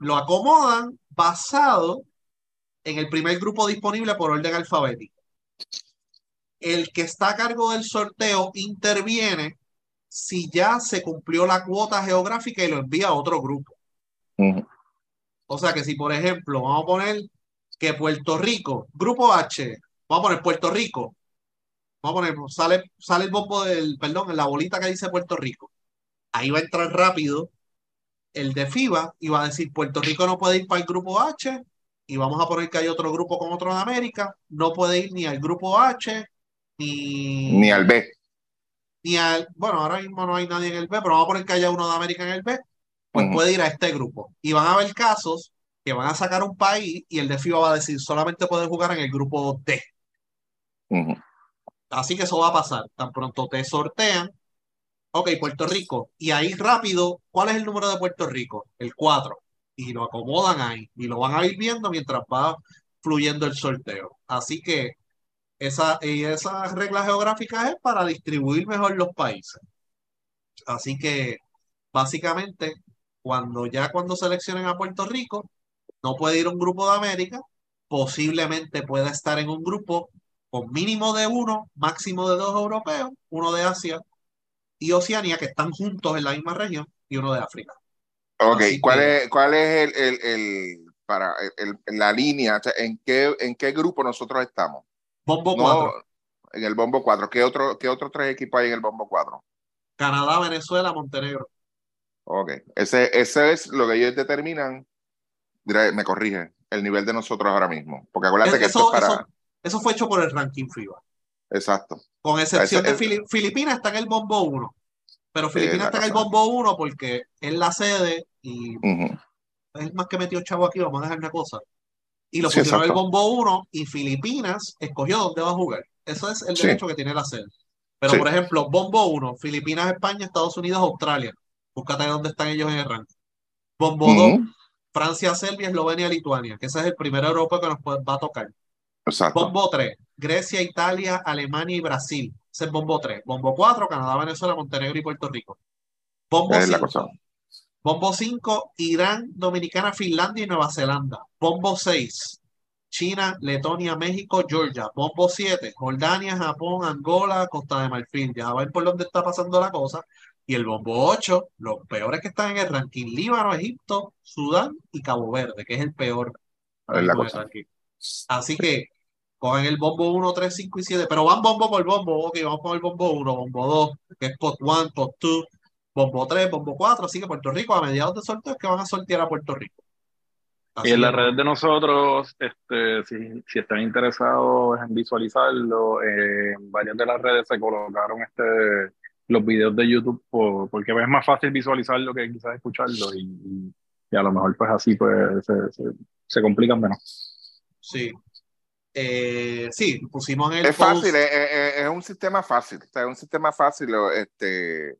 lo acomodan basado en el primer grupo disponible por orden alfabético. El que está a cargo del sorteo interviene si ya se cumplió la cuota geográfica y lo envía a otro grupo. O sea que si, por ejemplo, vamos a poner que Puerto Rico, grupo H, vamos a poner Puerto Rico, vamos a poner, sale, sale el bombo del, perdón, en la bolita que dice Puerto Rico. Ahí va a entrar rápido el de FIBA y va a decir Puerto Rico no puede ir para el grupo H y vamos a poner que hay otro grupo con otro de América, no puede ir ni al grupo H ni, Ni al B. ni al, bueno, ahora mismo no hay nadie en el B, pero vamos a poner que haya uno de América en el B, pues puede ir a este grupo. Y van a haber casos que van a sacar un país y el de FIBA va a decir solamente puede jugar en el grupo D. Así que eso va a pasar. Tan pronto te sortean. Ok, Puerto Rico. Y ahí rápido, ¿cuál es el número de Puerto Rico? El 4. Y lo acomodan ahí. Y lo van a ir viendo mientras va fluyendo el sorteo. Así que esa, y esas reglas geográficas es para distribuir mejor los países. Así que básicamente, cuando ya cuando seleccionen a Puerto Rico, no puede ir un grupo de América, posiblemente pueda estar en un grupo con mínimo de uno, máximo de dos europeos, uno de Asia y Oceanía, que están juntos en la misma región, y uno de África. Ok, Así ¿cuál que- es, cuál es el, el, el- para el- el- la línea? ¿en, qué, ¿En qué grupo nosotros estamos? Bombo No, 4, en el Bombo 4. ¿Qué, otro, ¿Qué otros tres equipos hay en el Bombo 4? Canadá, Venezuela, Montenegro. Ok, ese, ese es lo que ellos determinan, diré, me corrige, el nivel de nosotros ahora mismo. Porque acuérdate que esto Eso, es para... eso, eso fue hecho por el ranking FIBA. Exacto. Con excepción Ese- de Fili- Filipinas está en el bombo 1. Pero Filipinas está en el bombo 1 porque es la sede y Ujú. es más que metió chavo aquí, vamos a dejar una cosa. Y lo Sí, pusieron el exacto. bombo 1 y Filipinas escogió dónde va a jugar. Eso es el Sí. derecho que tiene la sede. Pero, Sí. por ejemplo, bombo 1, Filipinas, España, Estados Unidos, Australia. Búscate dónde están ellos en el ranking. Bombo 2, Ujú, Francia, Serbia, Eslovenia, Lituania, que ese es el primer europeo que nos va a tocar. Exacto. Bombo 3, Grecia, Italia, Alemania y Brasil. Ese es bombo 3. Bombo 4, Canadá, Venezuela, Montenegro y Puerto Rico. Bombo Es la 5, cosa. Bombo 5, Irán, Dominicana, Finlandia y Nueva Zelanda. Bombo 6, China, Letonia, México, Georgia. Bombo 7, Jordania, Japón, Angola, Costa de Marfil. Ya ven por dónde está pasando la cosa. Y el bombo 8, los peores que están en el ranking, Líbano, Egipto, Sudán y Cabo Verde, que es el peor la cosa. Así que cogen el bombo 1, 3, 5 y 7, pero van bombo por bombo. Ok, vamos con el bombo 1, bombo 2, que es pot 1, pot 2, bombo 3, bombo 4. Así que Puerto Rico, a mediados de sorteo, es que van a sortear a Puerto Rico. Así Y en las redes de nosotros, este, si, si están interesados en visualizarlo, eh, en varias de las redes se colocaron este, los videos de YouTube por- porque es más fácil visualizarlo que quizás escucharlo y, y- y a lo mejor pues así pues se, se, se complican menos. Sí. Eh, sí, pusimos en el Es post. fácil, es, es- es un sistema fácil. o sea, es un sistema fácil. lo- Este,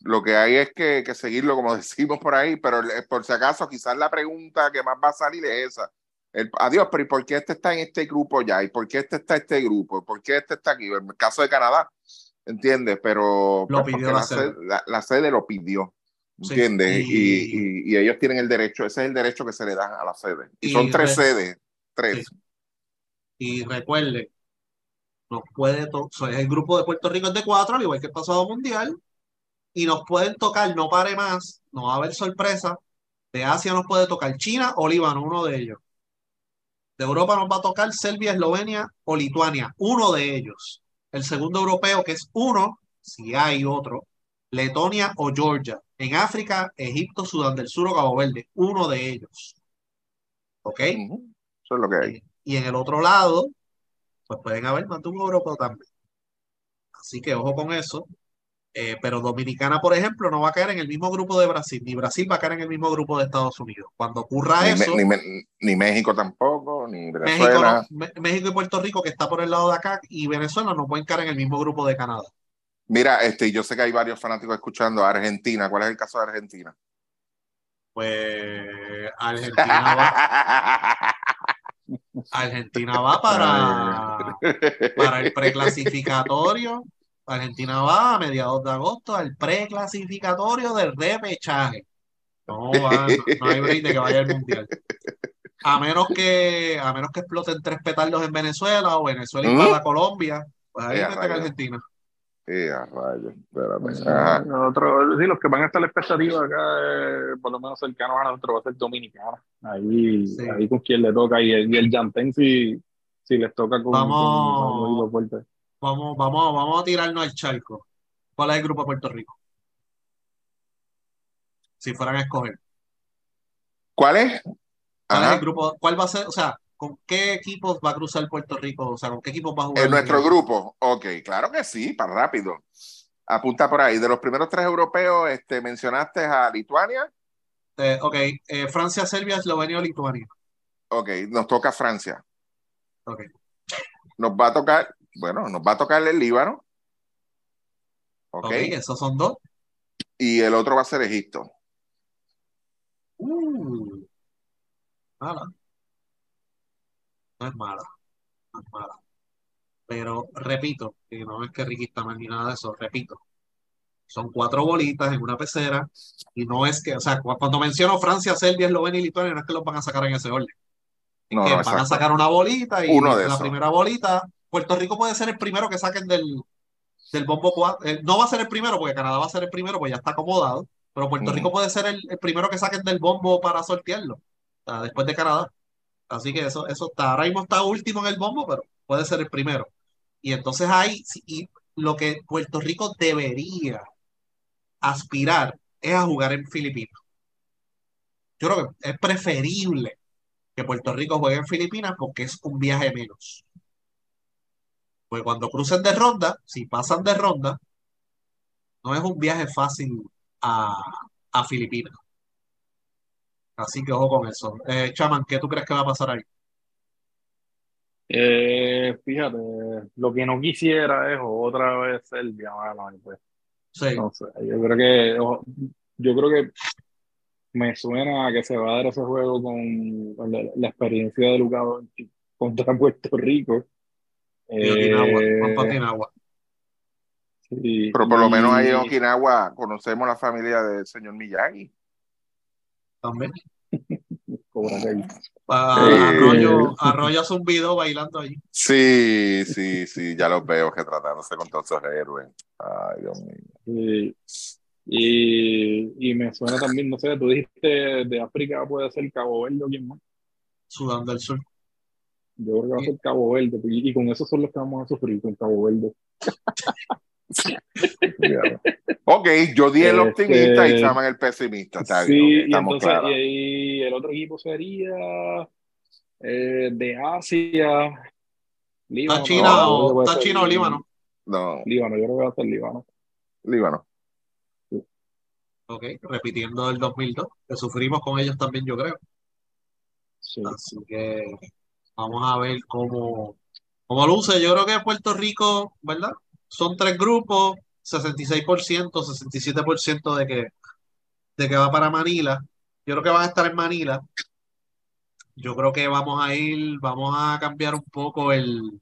lo que hay es que, que seguirlo, como [laughs] decimos por ahí, pero por si acaso, quizás la pregunta que más va a salir es esa. El, adiós, pero ¿y por qué este está en este grupo ya? ¿Y por qué este está en este grupo? ¿Por qué este está aquí? En el caso de Canadá, ¿entiendes? Pero Lo pues, pidió la sede. la- la sede lo pidió, ¿entiendes? y- Y, y- y ellos tienen el derecho, ese es el derecho que se le da a la sede. Y, Y son tres re- sedes, tres. Sí. Y recuerde, nos puede to- so, el grupo de Puerto Rico es de cuatro, al igual que el pasado mundial, y nos pueden tocar, no pare más, no va a haber sorpresa. De Asia nos puede tocar China o Líbano, uno de ellos. De Europa nos va a tocar Serbia, Eslovenia o Lituania, uno de ellos. El segundo europeo, que es uno, si hay otro, Letonia o Georgia. En África, Egipto, Sudán del Sur o Cabo Verde, uno de ellos. ¿Ok? Eso es lo que hay. Y en el otro lado, pues pueden haber más de un europeo también. Así que ojo con eso. Eh, pero Dominicana, por ejemplo, no va a caer en el mismo grupo de Brasil, ni Brasil va a caer en el mismo grupo de Estados Unidos. Cuando ocurra Ni, eso, Me- ni México tampoco, ni México, Venezuela. no- México y Puerto Rico, que está por el lado de acá, y Venezuela no pueden caer en el mismo grupo de Canadá. Mira, este, yo sé que hay varios fanáticos escuchando a Argentina. ¿Cuál es el caso de Argentina? Pues Argentina va, [laughs] Argentina va para, [laughs] para el preclasificatorio. Argentina va a mediados de agosto al preclasificatorio del repechaje. No, va- no, no hay break de que vaya al mundial. A menos que, a menos que exploten tres petardos en Venezuela o Venezuela ¿Mm? invada Colombia, pues ahí rayos. Argentina. Eh, a rayos, espérate. Ajá. Nosotros, sí, los que van a estar la expectativa acá, eh, por lo menos cercanos a nosotros, va a ser Dominicana. Ahí, Sí. ahí con quien le toca. Y el, y el si, si les toca con, Vamos. con, fuerte. Vamos, vamos, vamos a tirarnos al charco. ¿Cuál es el grupo de Puerto Rico? Si fueran a escoger. ¿Cuál es? ¿Cuál es el grupo? ¿Cuál va a ser? O sea, ¿con qué equipos va a cruzar Puerto Rico? O sea, ¿con qué equipos va a jugar? En nuestro grupo. Ok, claro que sí, para rápido. Apunta por ahí. De los primeros tres europeos, este, mencionaste a Lituania. Eh, ok, eh, Francia, Serbia, Eslovenia o Lituania. Ok, nos toca Francia. Ok. Nos va a tocar, bueno, nos va a tocar el Líbano. Ok. Esos son dos. Y el otro va a ser Egipto. Uh, mala. No es mala. No es mala. Pero repito, que no es que Ricky está mal ni nada de eso, repito. Son cuatro bolitas en una pecera y no es que, o sea, cu- cuando menciono Francia, Serbia, Eslovenia y Lituania, no es que los van a sacar en ese orden. Es No, que no, van a sacar una bolita y Uno de la esos. primera bolita, Puerto Rico puede ser el primero que saquen del, del bombo 4. no va a ser el primero porque Canadá va a ser el primero, pues ya está acomodado. Pero Puerto. Rico puede ser el, el primero que saquen del bombo para sortearlo, o sea, después de Canadá. Así que eso, eso está, ahora mismo está último en el bombo, pero puede ser el primero. Y entonces ahí, y lo que Puerto Rico debería aspirar es a jugar en Filipinas. Yo creo que es preferible que Puerto Rico juegue en Filipinas porque es un viaje menos. Pues cuando crucen de ronda, si pasan de ronda, no es un viaje fácil a, a Filipinas. Así que ojo con eso. Eh, Chaman, ¿qué tú crees que va a pasar ahí? Eh, fíjate, lo que no quisiera es otra vez el mano, pues. Sí. No sé, yo creo que yo creo que me suena a que se va a dar ese juego con, con la, la experiencia de Doncic contra [laughs] Puerto Rico. Y Okinawa, Eh, Okinawa. sí, Pero por lo menos ahí en Okinawa conocemos la familia del señor Miyagi. También. [laughs] Cobra Kai. Pa-. Arroyo, Arroyo hace un video bailando allí. Sí, sí, sí, ya los veo retratándose con todos esos héroes. Ay, Dios mío. Sí. Y, y me suena también, no sé, tú dijiste de África puede ser Cabo Verde o quién más. Sudán del Sur. Yo creo que va a ser Cabo Verde, y, y con eso son los que vamos a sufrir, con Cabo Verde. [laughs] Ok, yo di el Este- optimista y llaman el pesimista. Está Sí, bien, y entonces y, y el otro equipo sería eh, de Asia. Líbano. ¿Está China No, o, está China o Líbano? No, Líbano, yo creo que va a ser Líbano. Líbano. Ok, repitiendo el 2002, que sufrimos con ellos también, yo creo. Sí. Así que vamos a ver cómo, cómo luce. Yo creo que Puerto Rico, ¿verdad? Son tres grupos, 66%, 67% de que, de que va para Manila. Yo creo que van a estar en Manila. Yo creo que vamos a ir, vamos a cambiar un poco el,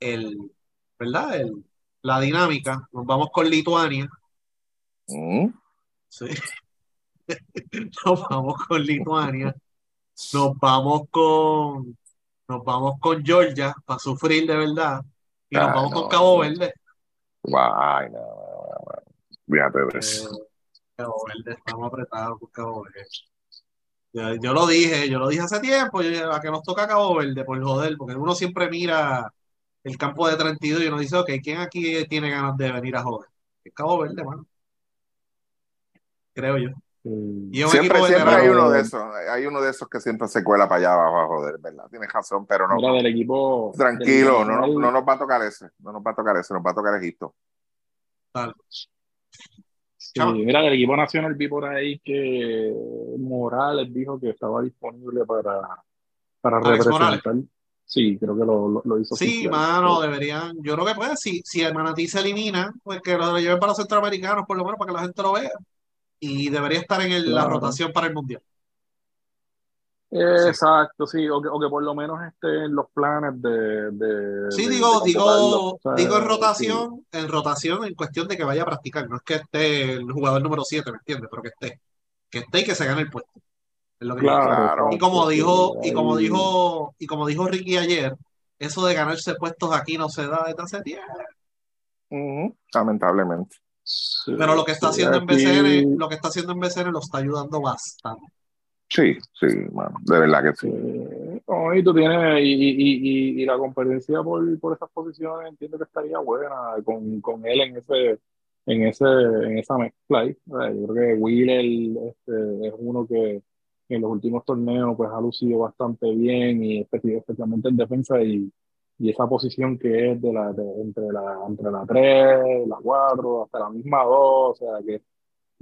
el, ¿verdad? El, la dinámica. Nos vamos con Lituania. Mm, Sí. [laughs] Nos vamos con Lituania. Nos vamos con, nos vamos con Georgia para sufrir de verdad. Y nos Ah, vamos no, con Cabo. Verde. Guay, no, no, no, no. Fíjate de Eh, eso. Cabo Verde, estamos apretados con Cabo Verde. Yo, yo lo dije, yo lo dije hace tiempo, yo a que nos toca Cabo Verde, por joder, porque uno siempre mira el campo de 32 y uno dice, ok, ¿quién aquí tiene ganas de venir a joder? Es Cabo Verde, mano. Creo yo. Y un Siempre, equipo siempre hay uno de esos. Hay uno de esos que siempre se cuela para allá abajo a joder, ¿verdad? Tienes razón, pero no. Mira, del equipo. Tranquilo, del no, no, no nos va a tocar ese. No nos va a tocar ese, nos va a tocar Egipto. Sí, mira, del equipo nacional vi por ahí que Morales dijo que estaba disponible para, para Alex representar. Sí, creo que lo, lo, lo hizo Sí, oficial. mano, deberían. Yo creo que pues, si, si el Manatí se elimina, pues que lo lleven para los centroamericanos, por lo menos para que la gente lo vea. Y debería estar en el- la rotación para el mundial. Exacto, sí, o que, o que por lo menos esté en los planes de, de, Sí, de- digo, de digo, convocarlo, o sea, digo en sí. rotación, en rotación en cuestión de que vaya a practicar. No es que esté el jugador número 7, ¿me entiendes? Pero que esté. Que esté y que se gane el puesto. Es lo que Claro. Y como dijo, y como dijo, y como dijo Ricky ayer, eso de ganarse puestos aquí no se da desde hace tiempo. Lamentablemente. Sí, Pero lo que está haciendo en BCN, lo que está haciendo en BCN lo está ayudando bastante. Sí, sí, mano. De verdad que sí. Sí. No, y tú tienes, y, y, y, y la competencia por, por esas posiciones entiendo que estaría buena con, con él en ese, en ese, en esa mezcla ahí. Yo creo que Wheeler este, es uno que en los últimos torneos pues ha lucido bastante bien y espe- especialmente en defensa y, y esa posición que es de la, de- entre la, entre la 3, la 4, hasta la misma 2, o sea que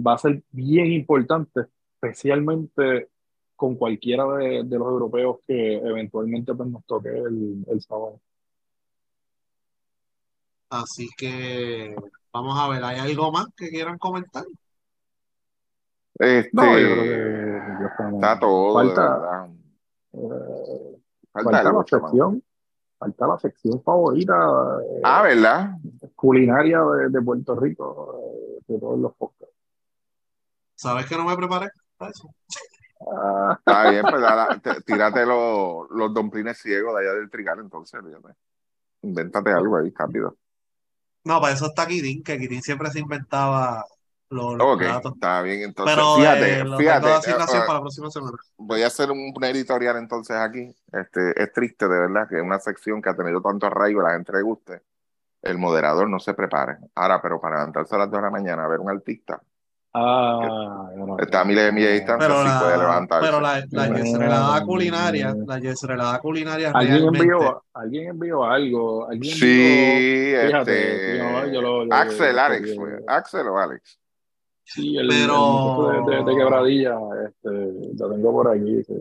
va a ser bien importante, especialmente con cualquiera de, de los europeos que eventualmente pues, nos toque el, el sábado. Así que vamos a ver, ¿hay algo más que quieran comentar? Este, No, yo creo que está todo, Falta- de verdad. Eh, Falta, falta algo, la sección, falta la sección favorita eh, Ah, ¿verdad? culinaria de, de Puerto Rico, eh, de todos los podcasts. ¿Sabes que no me preparé para eso? Ah, Está bien, pues te- tírate los, los domplines ciegos de allá del trigal, entonces, fíjate. Invéntate algo ahí, rápido. No, para eso está Kirin, que Kirin siempre se inventaba los, los platos. está bien, entonces, Pero fíjate, eh, fíjate, asignación eh, para la próxima semana. voy a hacer un editorial entonces aquí. Este, es triste, de verdad, que una sección que ha tenido tanto arraigo, a la gente le guste, el moderador no se prepare. Ahora, pero para levantarse a las 2 de la mañana a ver un artista, ah, no- está a miles de millas de distancia, Pero sí puede la, levantarse. pero la, la No. yeserelada culinaria, la yeserelada culinaria Alguien realmente. envió, alguien envió algo, alguien envió, Sí, fíjate, este, yo- yo lo- yo- Axel, yo- Alex, fue. Axel o Alex. Sí, el, Pero- el de, de- de quebradilla, este, lo tengo por aquí. sí.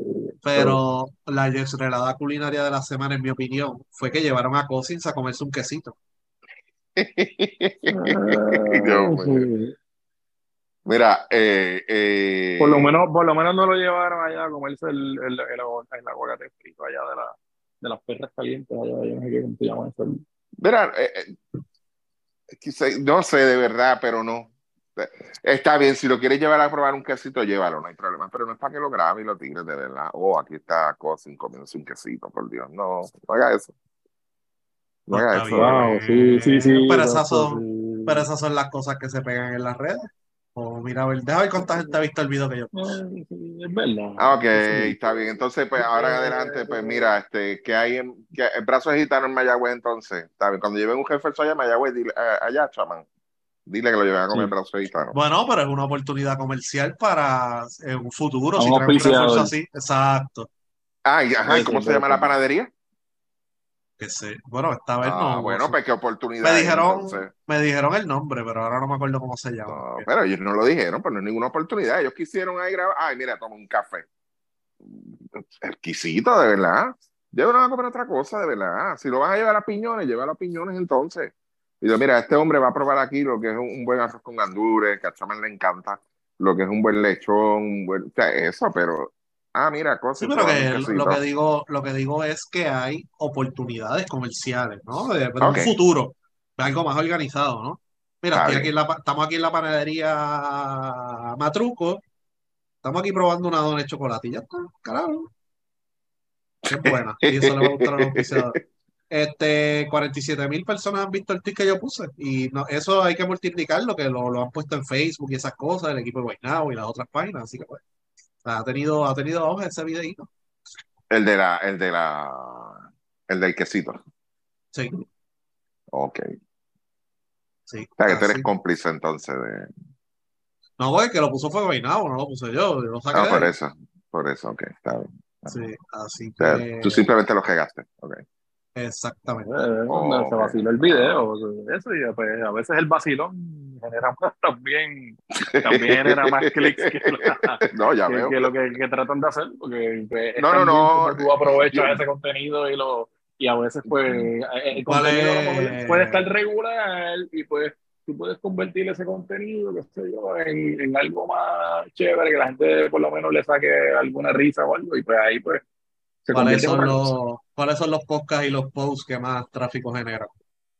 Pero la relada culinaria de la semana, en mi opinión, fue que llevaron a Cousins a comerse un quesito. Ah, sí. Mira, eh, eh, Por lo menos, por lo menos no lo llevaron allá a comerse el, el, el aguacate frito allá de, la, de las perras calientes allá, yo no sé qué cómo se llama eso. mira, eh, eh, quizá- no sé de verdad, pero no. Está bien, si lo quieres llevar a probar un quesito, llévalo, no hay problema, pero no es para que lo grabes y lo tires de verdad. Oh, aquí está Cousin comiéndose un quesito, por Dios, no, no haga eso. No No haga eso. bien. Wow, sí, sí, sí. Pero esas son- sí. Pero esas son las cosas que se pegan en las redes. O mira, a ver, déjame ver cuánta gente ha visto el video que yo es verdad. Ah, ok, Sí. está bien. Entonces, pues ahora en adelante, pues mira, este, que hay en, que el brazo de gitano en Mayagüez, entonces, está bien. Cuando lleven un jefe allá en Mayagüez, dile, eh, allá, chamán, dile que lo lleven a comer Sí. brazo. Bueno, pero es una oportunidad comercial para en un futuro, si traen un refuerzo así. Exacto. Ah, y, ajá, ¿y Puede cómo se llama la panadería? Que sé. Bueno, esta vez Ah, no. bueno, pues qué oportunidad. me dijeron, entonces. me dijeron el nombre, pero ahora no me acuerdo cómo se llama. No, pero ellos no lo dijeron, pero no es ninguna oportunidad. Ellos quisieron ahí grabar. Ay, mira, toma un café. Exquisito, de verdad. Llévalo a comer otra cosa, de verdad. Si lo vas a llevar a piñones, llévalo a piñones entonces. Y yo, mira, este hombre va a probar aquí lo que es un, buen arroz con gandules, que a Chaman le encanta, lo que es un buen lechón, un buen, o sea, eso, pero, ah, mira, Sí, cosas. pero que lo que digo, lo que digo es que hay oportunidades comerciales, ¿no? De, Ok. un futuro, algo más organizado, ¿no? Mira, aquí en la, estamos aquí en la panadería Matruco, estamos aquí probando una dona de chocolate y ya está, carajo. Qué buena. Y eso le va a gustar a los. [laughs] Este, 47 mil personas han visto el tweet que yo puse y no, eso hay que multiplicarlo, que lo, lo han puesto en Facebook y esas cosas, el equipo de Guaynabo y las otras páginas, así que pues, ha tenido, ha tenido auge ese videíto. El de la, el de la, el del quesito. Sí, Ok. sí. O sea, que tú eres cómplice entonces de... No, el que lo puso fue Guaynabo, no lo puse yo, yo lo saqué Ah, por eso, por eso, ok, está bien. Sí, así O sea, que tú simplemente lo regaste, ok. Exactamente. Eh, Oh, se vaciló el video, eso, y pues, a veces el vacilón genera [laughs] más también, también genera más clics que, la- [laughs] No, ya que- veo. que lo que, que tratan de hacer, porque pues, es No, no, no, tú aprovechas yo- ese contenido y lo y a veces pues eh, el ¿Cuál contenido es? puede- estar regular y pues tú puedes convertir ese contenido, qué sé yo, en, en algo más chévere, que la gente por lo menos le saque alguna risa o algo, y pues ahí pues se ¿Cuáles convierte en son otra cosa. los, cuáles son los podcasts y los posts que más tráfico generan?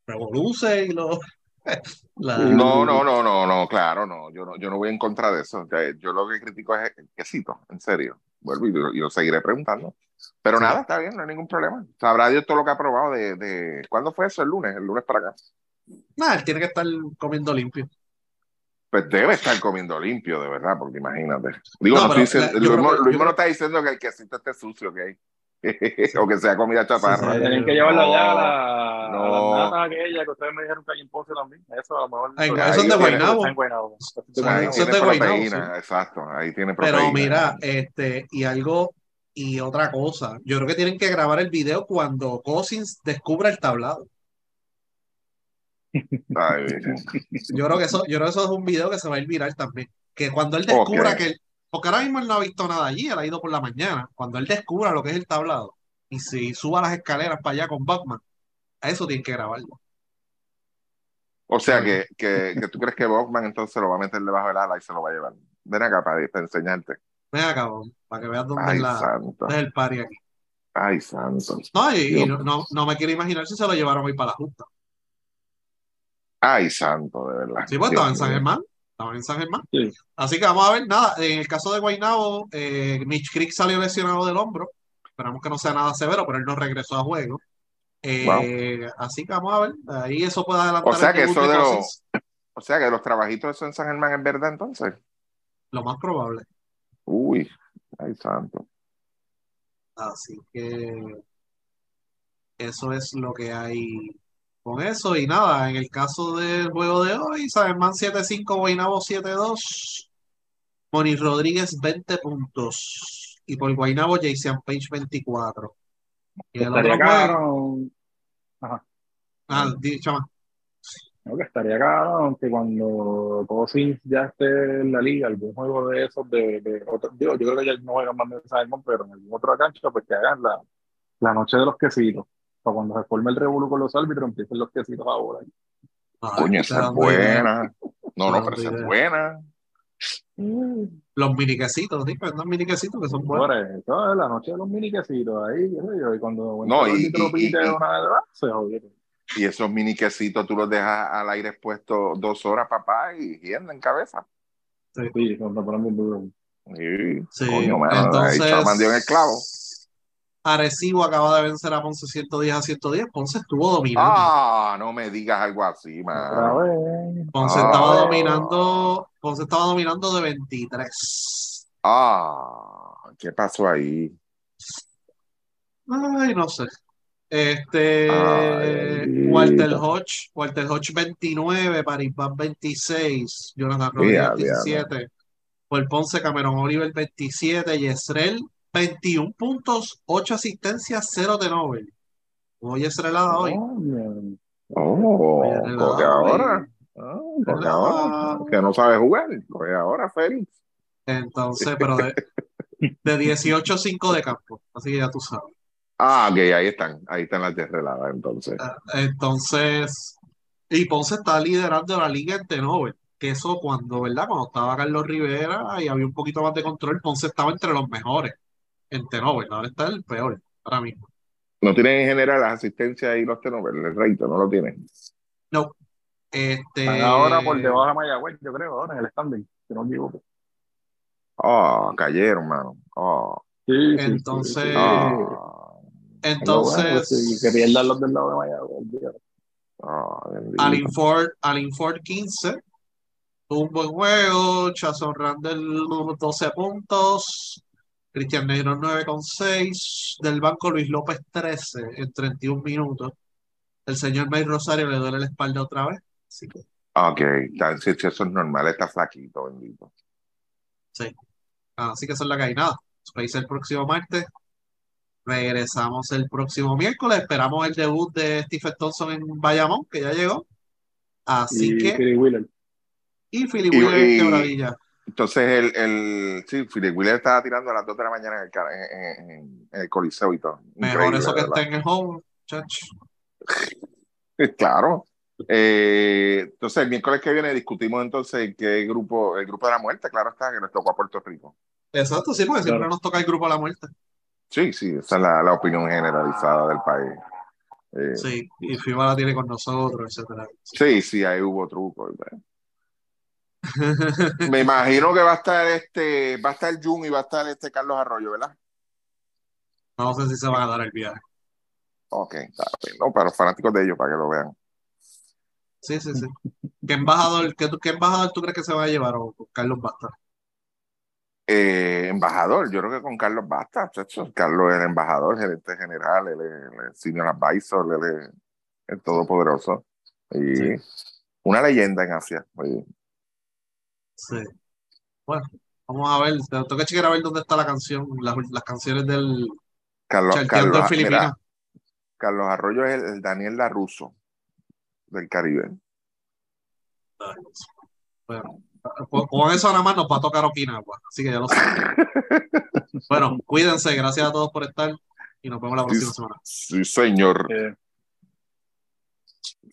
Revoluce y los [laughs] la- No, no, no, no, no, claro, no. Yo no, yo no voy en contra de eso. Yo lo que critico es el quesito, en serio. Vuelvo y lo, y lo seguiré preguntando. Pero Sí. nada, está bien, no hay ningún problema. Sabrá Dios todo lo que ha probado de, de... ¿Cuándo fue eso? El lunes, el lunes para acá. Nah, él tiene que estar comiendo limpio. Pues debe estar comiendo limpio, de verdad, porque imagínate. Digo, No, no, pero estoy diciendo, la- yo Luis, creo Luis yo no está diciendo que el quesito esté sucio, ¿ok? [laughs] o que sea comida chaparra. Sí, sí. Tienen que llevarlo No, allá a, la, a no. las natas aquellas que ustedes me dijeron que hay en Ponce también. Eso a lo mejor. Ay, Ahí son de Guaynabo. Son tiene de Guaynabo, exacto. Ahí tiene Pero proteína. mira, este, y algo, y otra cosa, yo creo que tienen que grabar el video cuando Cousins descubra el tablado. Ay. Yo creo que eso, yo creo que eso es un video que se va a ir viral también. Que cuando él descubra Ok. que, porque ahora mismo él no ha visto nada allí, él ha ido por la mañana. Cuando él descubra lo que es el tablado y si suba las escaleras para allá con Batman, a eso tienen que grabarlo. O sea, que, que, que tú crees que Bogman entonces lo va a meter debajo del ala y se lo va a llevar. Ven acá para, para enseñarte. Ven acá, para que veas dónde Ay, es, la, santo. dónde es el party aquí. Ay, santo. No, y, no, no, no me quiero imaginar si se lo llevaron hoy para la justa. Ay, santo, de verdad. Sí, pues Dios estaban en San. Germán. Estaban en San Germán. Sí. Así que vamos a ver, nada, en el caso de Guaynabo, eh, Mitch Creek salió lesionado del hombro. Esperamos que no sea nada severo, pero él no regresó a juego. Eh, Así que vamos a ver, ahí eso puede adelantar O sea que eso de los- O sea, que los trabajitos esos en San Germán es verdad entonces. lo más probable. Uy, ay, santo. Así que eso es lo que hay con eso. Y nada, en el caso del juego de hoy, San Germán 7-5, Guaynabo 7-2, Moni Rodríguez 20 puntos. Y por Guaynabo, Jason Page 24. Y el Estaría otro. Ajá. ah, chama. No, que estaría cabrón que cuando Cousins ya esté en la liga, algún juego de esos, de, de otro, digo, yo creo que ya no juegan más de Simon, pero en algún otro cancha, pues que hagan la, la noche de los quesitos. Para cuando se forme el revuelo con los árbitros, empiecen los quesitos ahora. Ay, Coño, esa es buena. No, no, pero esa es buena. Los miniquecitos, ¿sí? Pues, Los miniquecitos que son buenos. Por eso, es la noche de los mini quesitos ahí, qué sé yo, y cuando No, y- y- pite y- una vez, se jodieron. Y esos mini quesitos tú los dejas al aire expuesto dos horas, papá, y hienden en cabeza. Sí, son se ponen bien duros. Sí, Sí, coño, mano, ahí entonces dio en el clavo. Arecibo acaba de vencer a Ponce 110 a 110. Ponce estuvo dominando. Ah, no me digas algo así, vez. Ponce ah. estaba dominando. Ponce estaba dominando de 23. Ah, ¿qué pasó ahí? Ay, no sé. Este Ay, Walter. Hodge, Walter Hodge 29, Paribas 26, Jonathan Rodríguez ya, 17, por Ponce Cameron Oliver 27, Yesrel 21 puntos, 8 asistencias, 0 de Nobel. Oye, Yesrel ha dado hoy. Coño. Oh, Oye, relajado, ahora. Ah, coge Relajado. ahora. Que no sabe jugar. Coge ahora, Félix. Entonces, pero de, de 18-5 de campo, así que ya tú sabes. Ah, ok, ahí están. Ahí están las desreladas, entonces. Ah, Entonces, y Ponce está liderando la liga en T-Nobel, que eso cuando, ¿verdad? Cuando estaba Carlos Rivera y había un poquito más de control, Ponce estaba entre los mejores en T-Nobel, ahora está el peor, ahora mismo. No tienen en general las asistencias y los tenovers, el reito, no lo tienen. No, este, ahora por debajo de Mayagüez, yo creo, ahora en el standing, si no me equivoco. Ah, cayeron, mano. Ah, Sí, Entonces, sí, sí. ah, lo bueno, pues, entonces, que pierdan los del lado de Mayagüez. ah, bendito. Alin Ford, Alin Ford 15, tuvo un buen juego, Chason Randall 12 puntos, Cristian Negro 9,6, del banco Luis López 13 en 31 minutos. El señor May Rosario le duele la espalda otra vez, así que Ok, sí, eso es normal, está flaquito, bendito. sí. Así que eso es la que hay nada. Space el próximo martes. Regresamos el próximo miércoles. Esperamos el debut de Stephen Thompson en Bayamón, que ya llegó. Así Y que, Philly Wheeler. y Philly Y- Wheeler en y- quebradilla. Entonces, el, el, sí, Philip Wheeler estaba tirando a las 2 de la mañana en el, ca- en, en- en el Coliseo y todo. Mejor eso que esté en el home, chacho. [laughs] Claro. Eh, entonces, el miércoles que viene discutimos entonces qué grupo, el grupo de la muerte, claro está, que nos tocó a Puerto Rico. Exacto, sí, porque siempre nos toca el grupo a la muerte. Sí, sí, esa es la, la opinión generalizada del país. Eh, Sí, y FIBA la tiene con nosotros, etcétera. sí, sí, ahí hubo trucos. ¿verdad? [laughs] Me imagino que va a estar este, va a estar Jun y va a estar este Carlos Arroyo, ¿verdad? No sé si se van a dar el viaje. Ok, está bien. No, para los fanáticos de ellos, para que lo vean. Sí, sí, sí. ¿Qué embajador, qué, qué embajador tú crees que se va a llevar o con Carlos Basta? Eh, embajador, yo creo que con Carlos basta, muchachos. Carlos es embajador, gerente general, él es el senior advisor, él es el todopoderoso. Y Sí. una leyenda en Asia. Oye, Sí. Bueno, vamos a ver. Tengo que checar a ver dónde está la canción, las, las canciones del Carlos, Charteando Carlos, Filipinas. mira, Carlos Arroyo es el, el Daniel Laruso del Caribe. Bueno, con, con eso nada más nos va a tocar Okinawa, así que ya lo saben. [laughs] Bueno, cuídense, gracias a todos por estar y nos vemos la próxima semana. Sí, señor. Eh,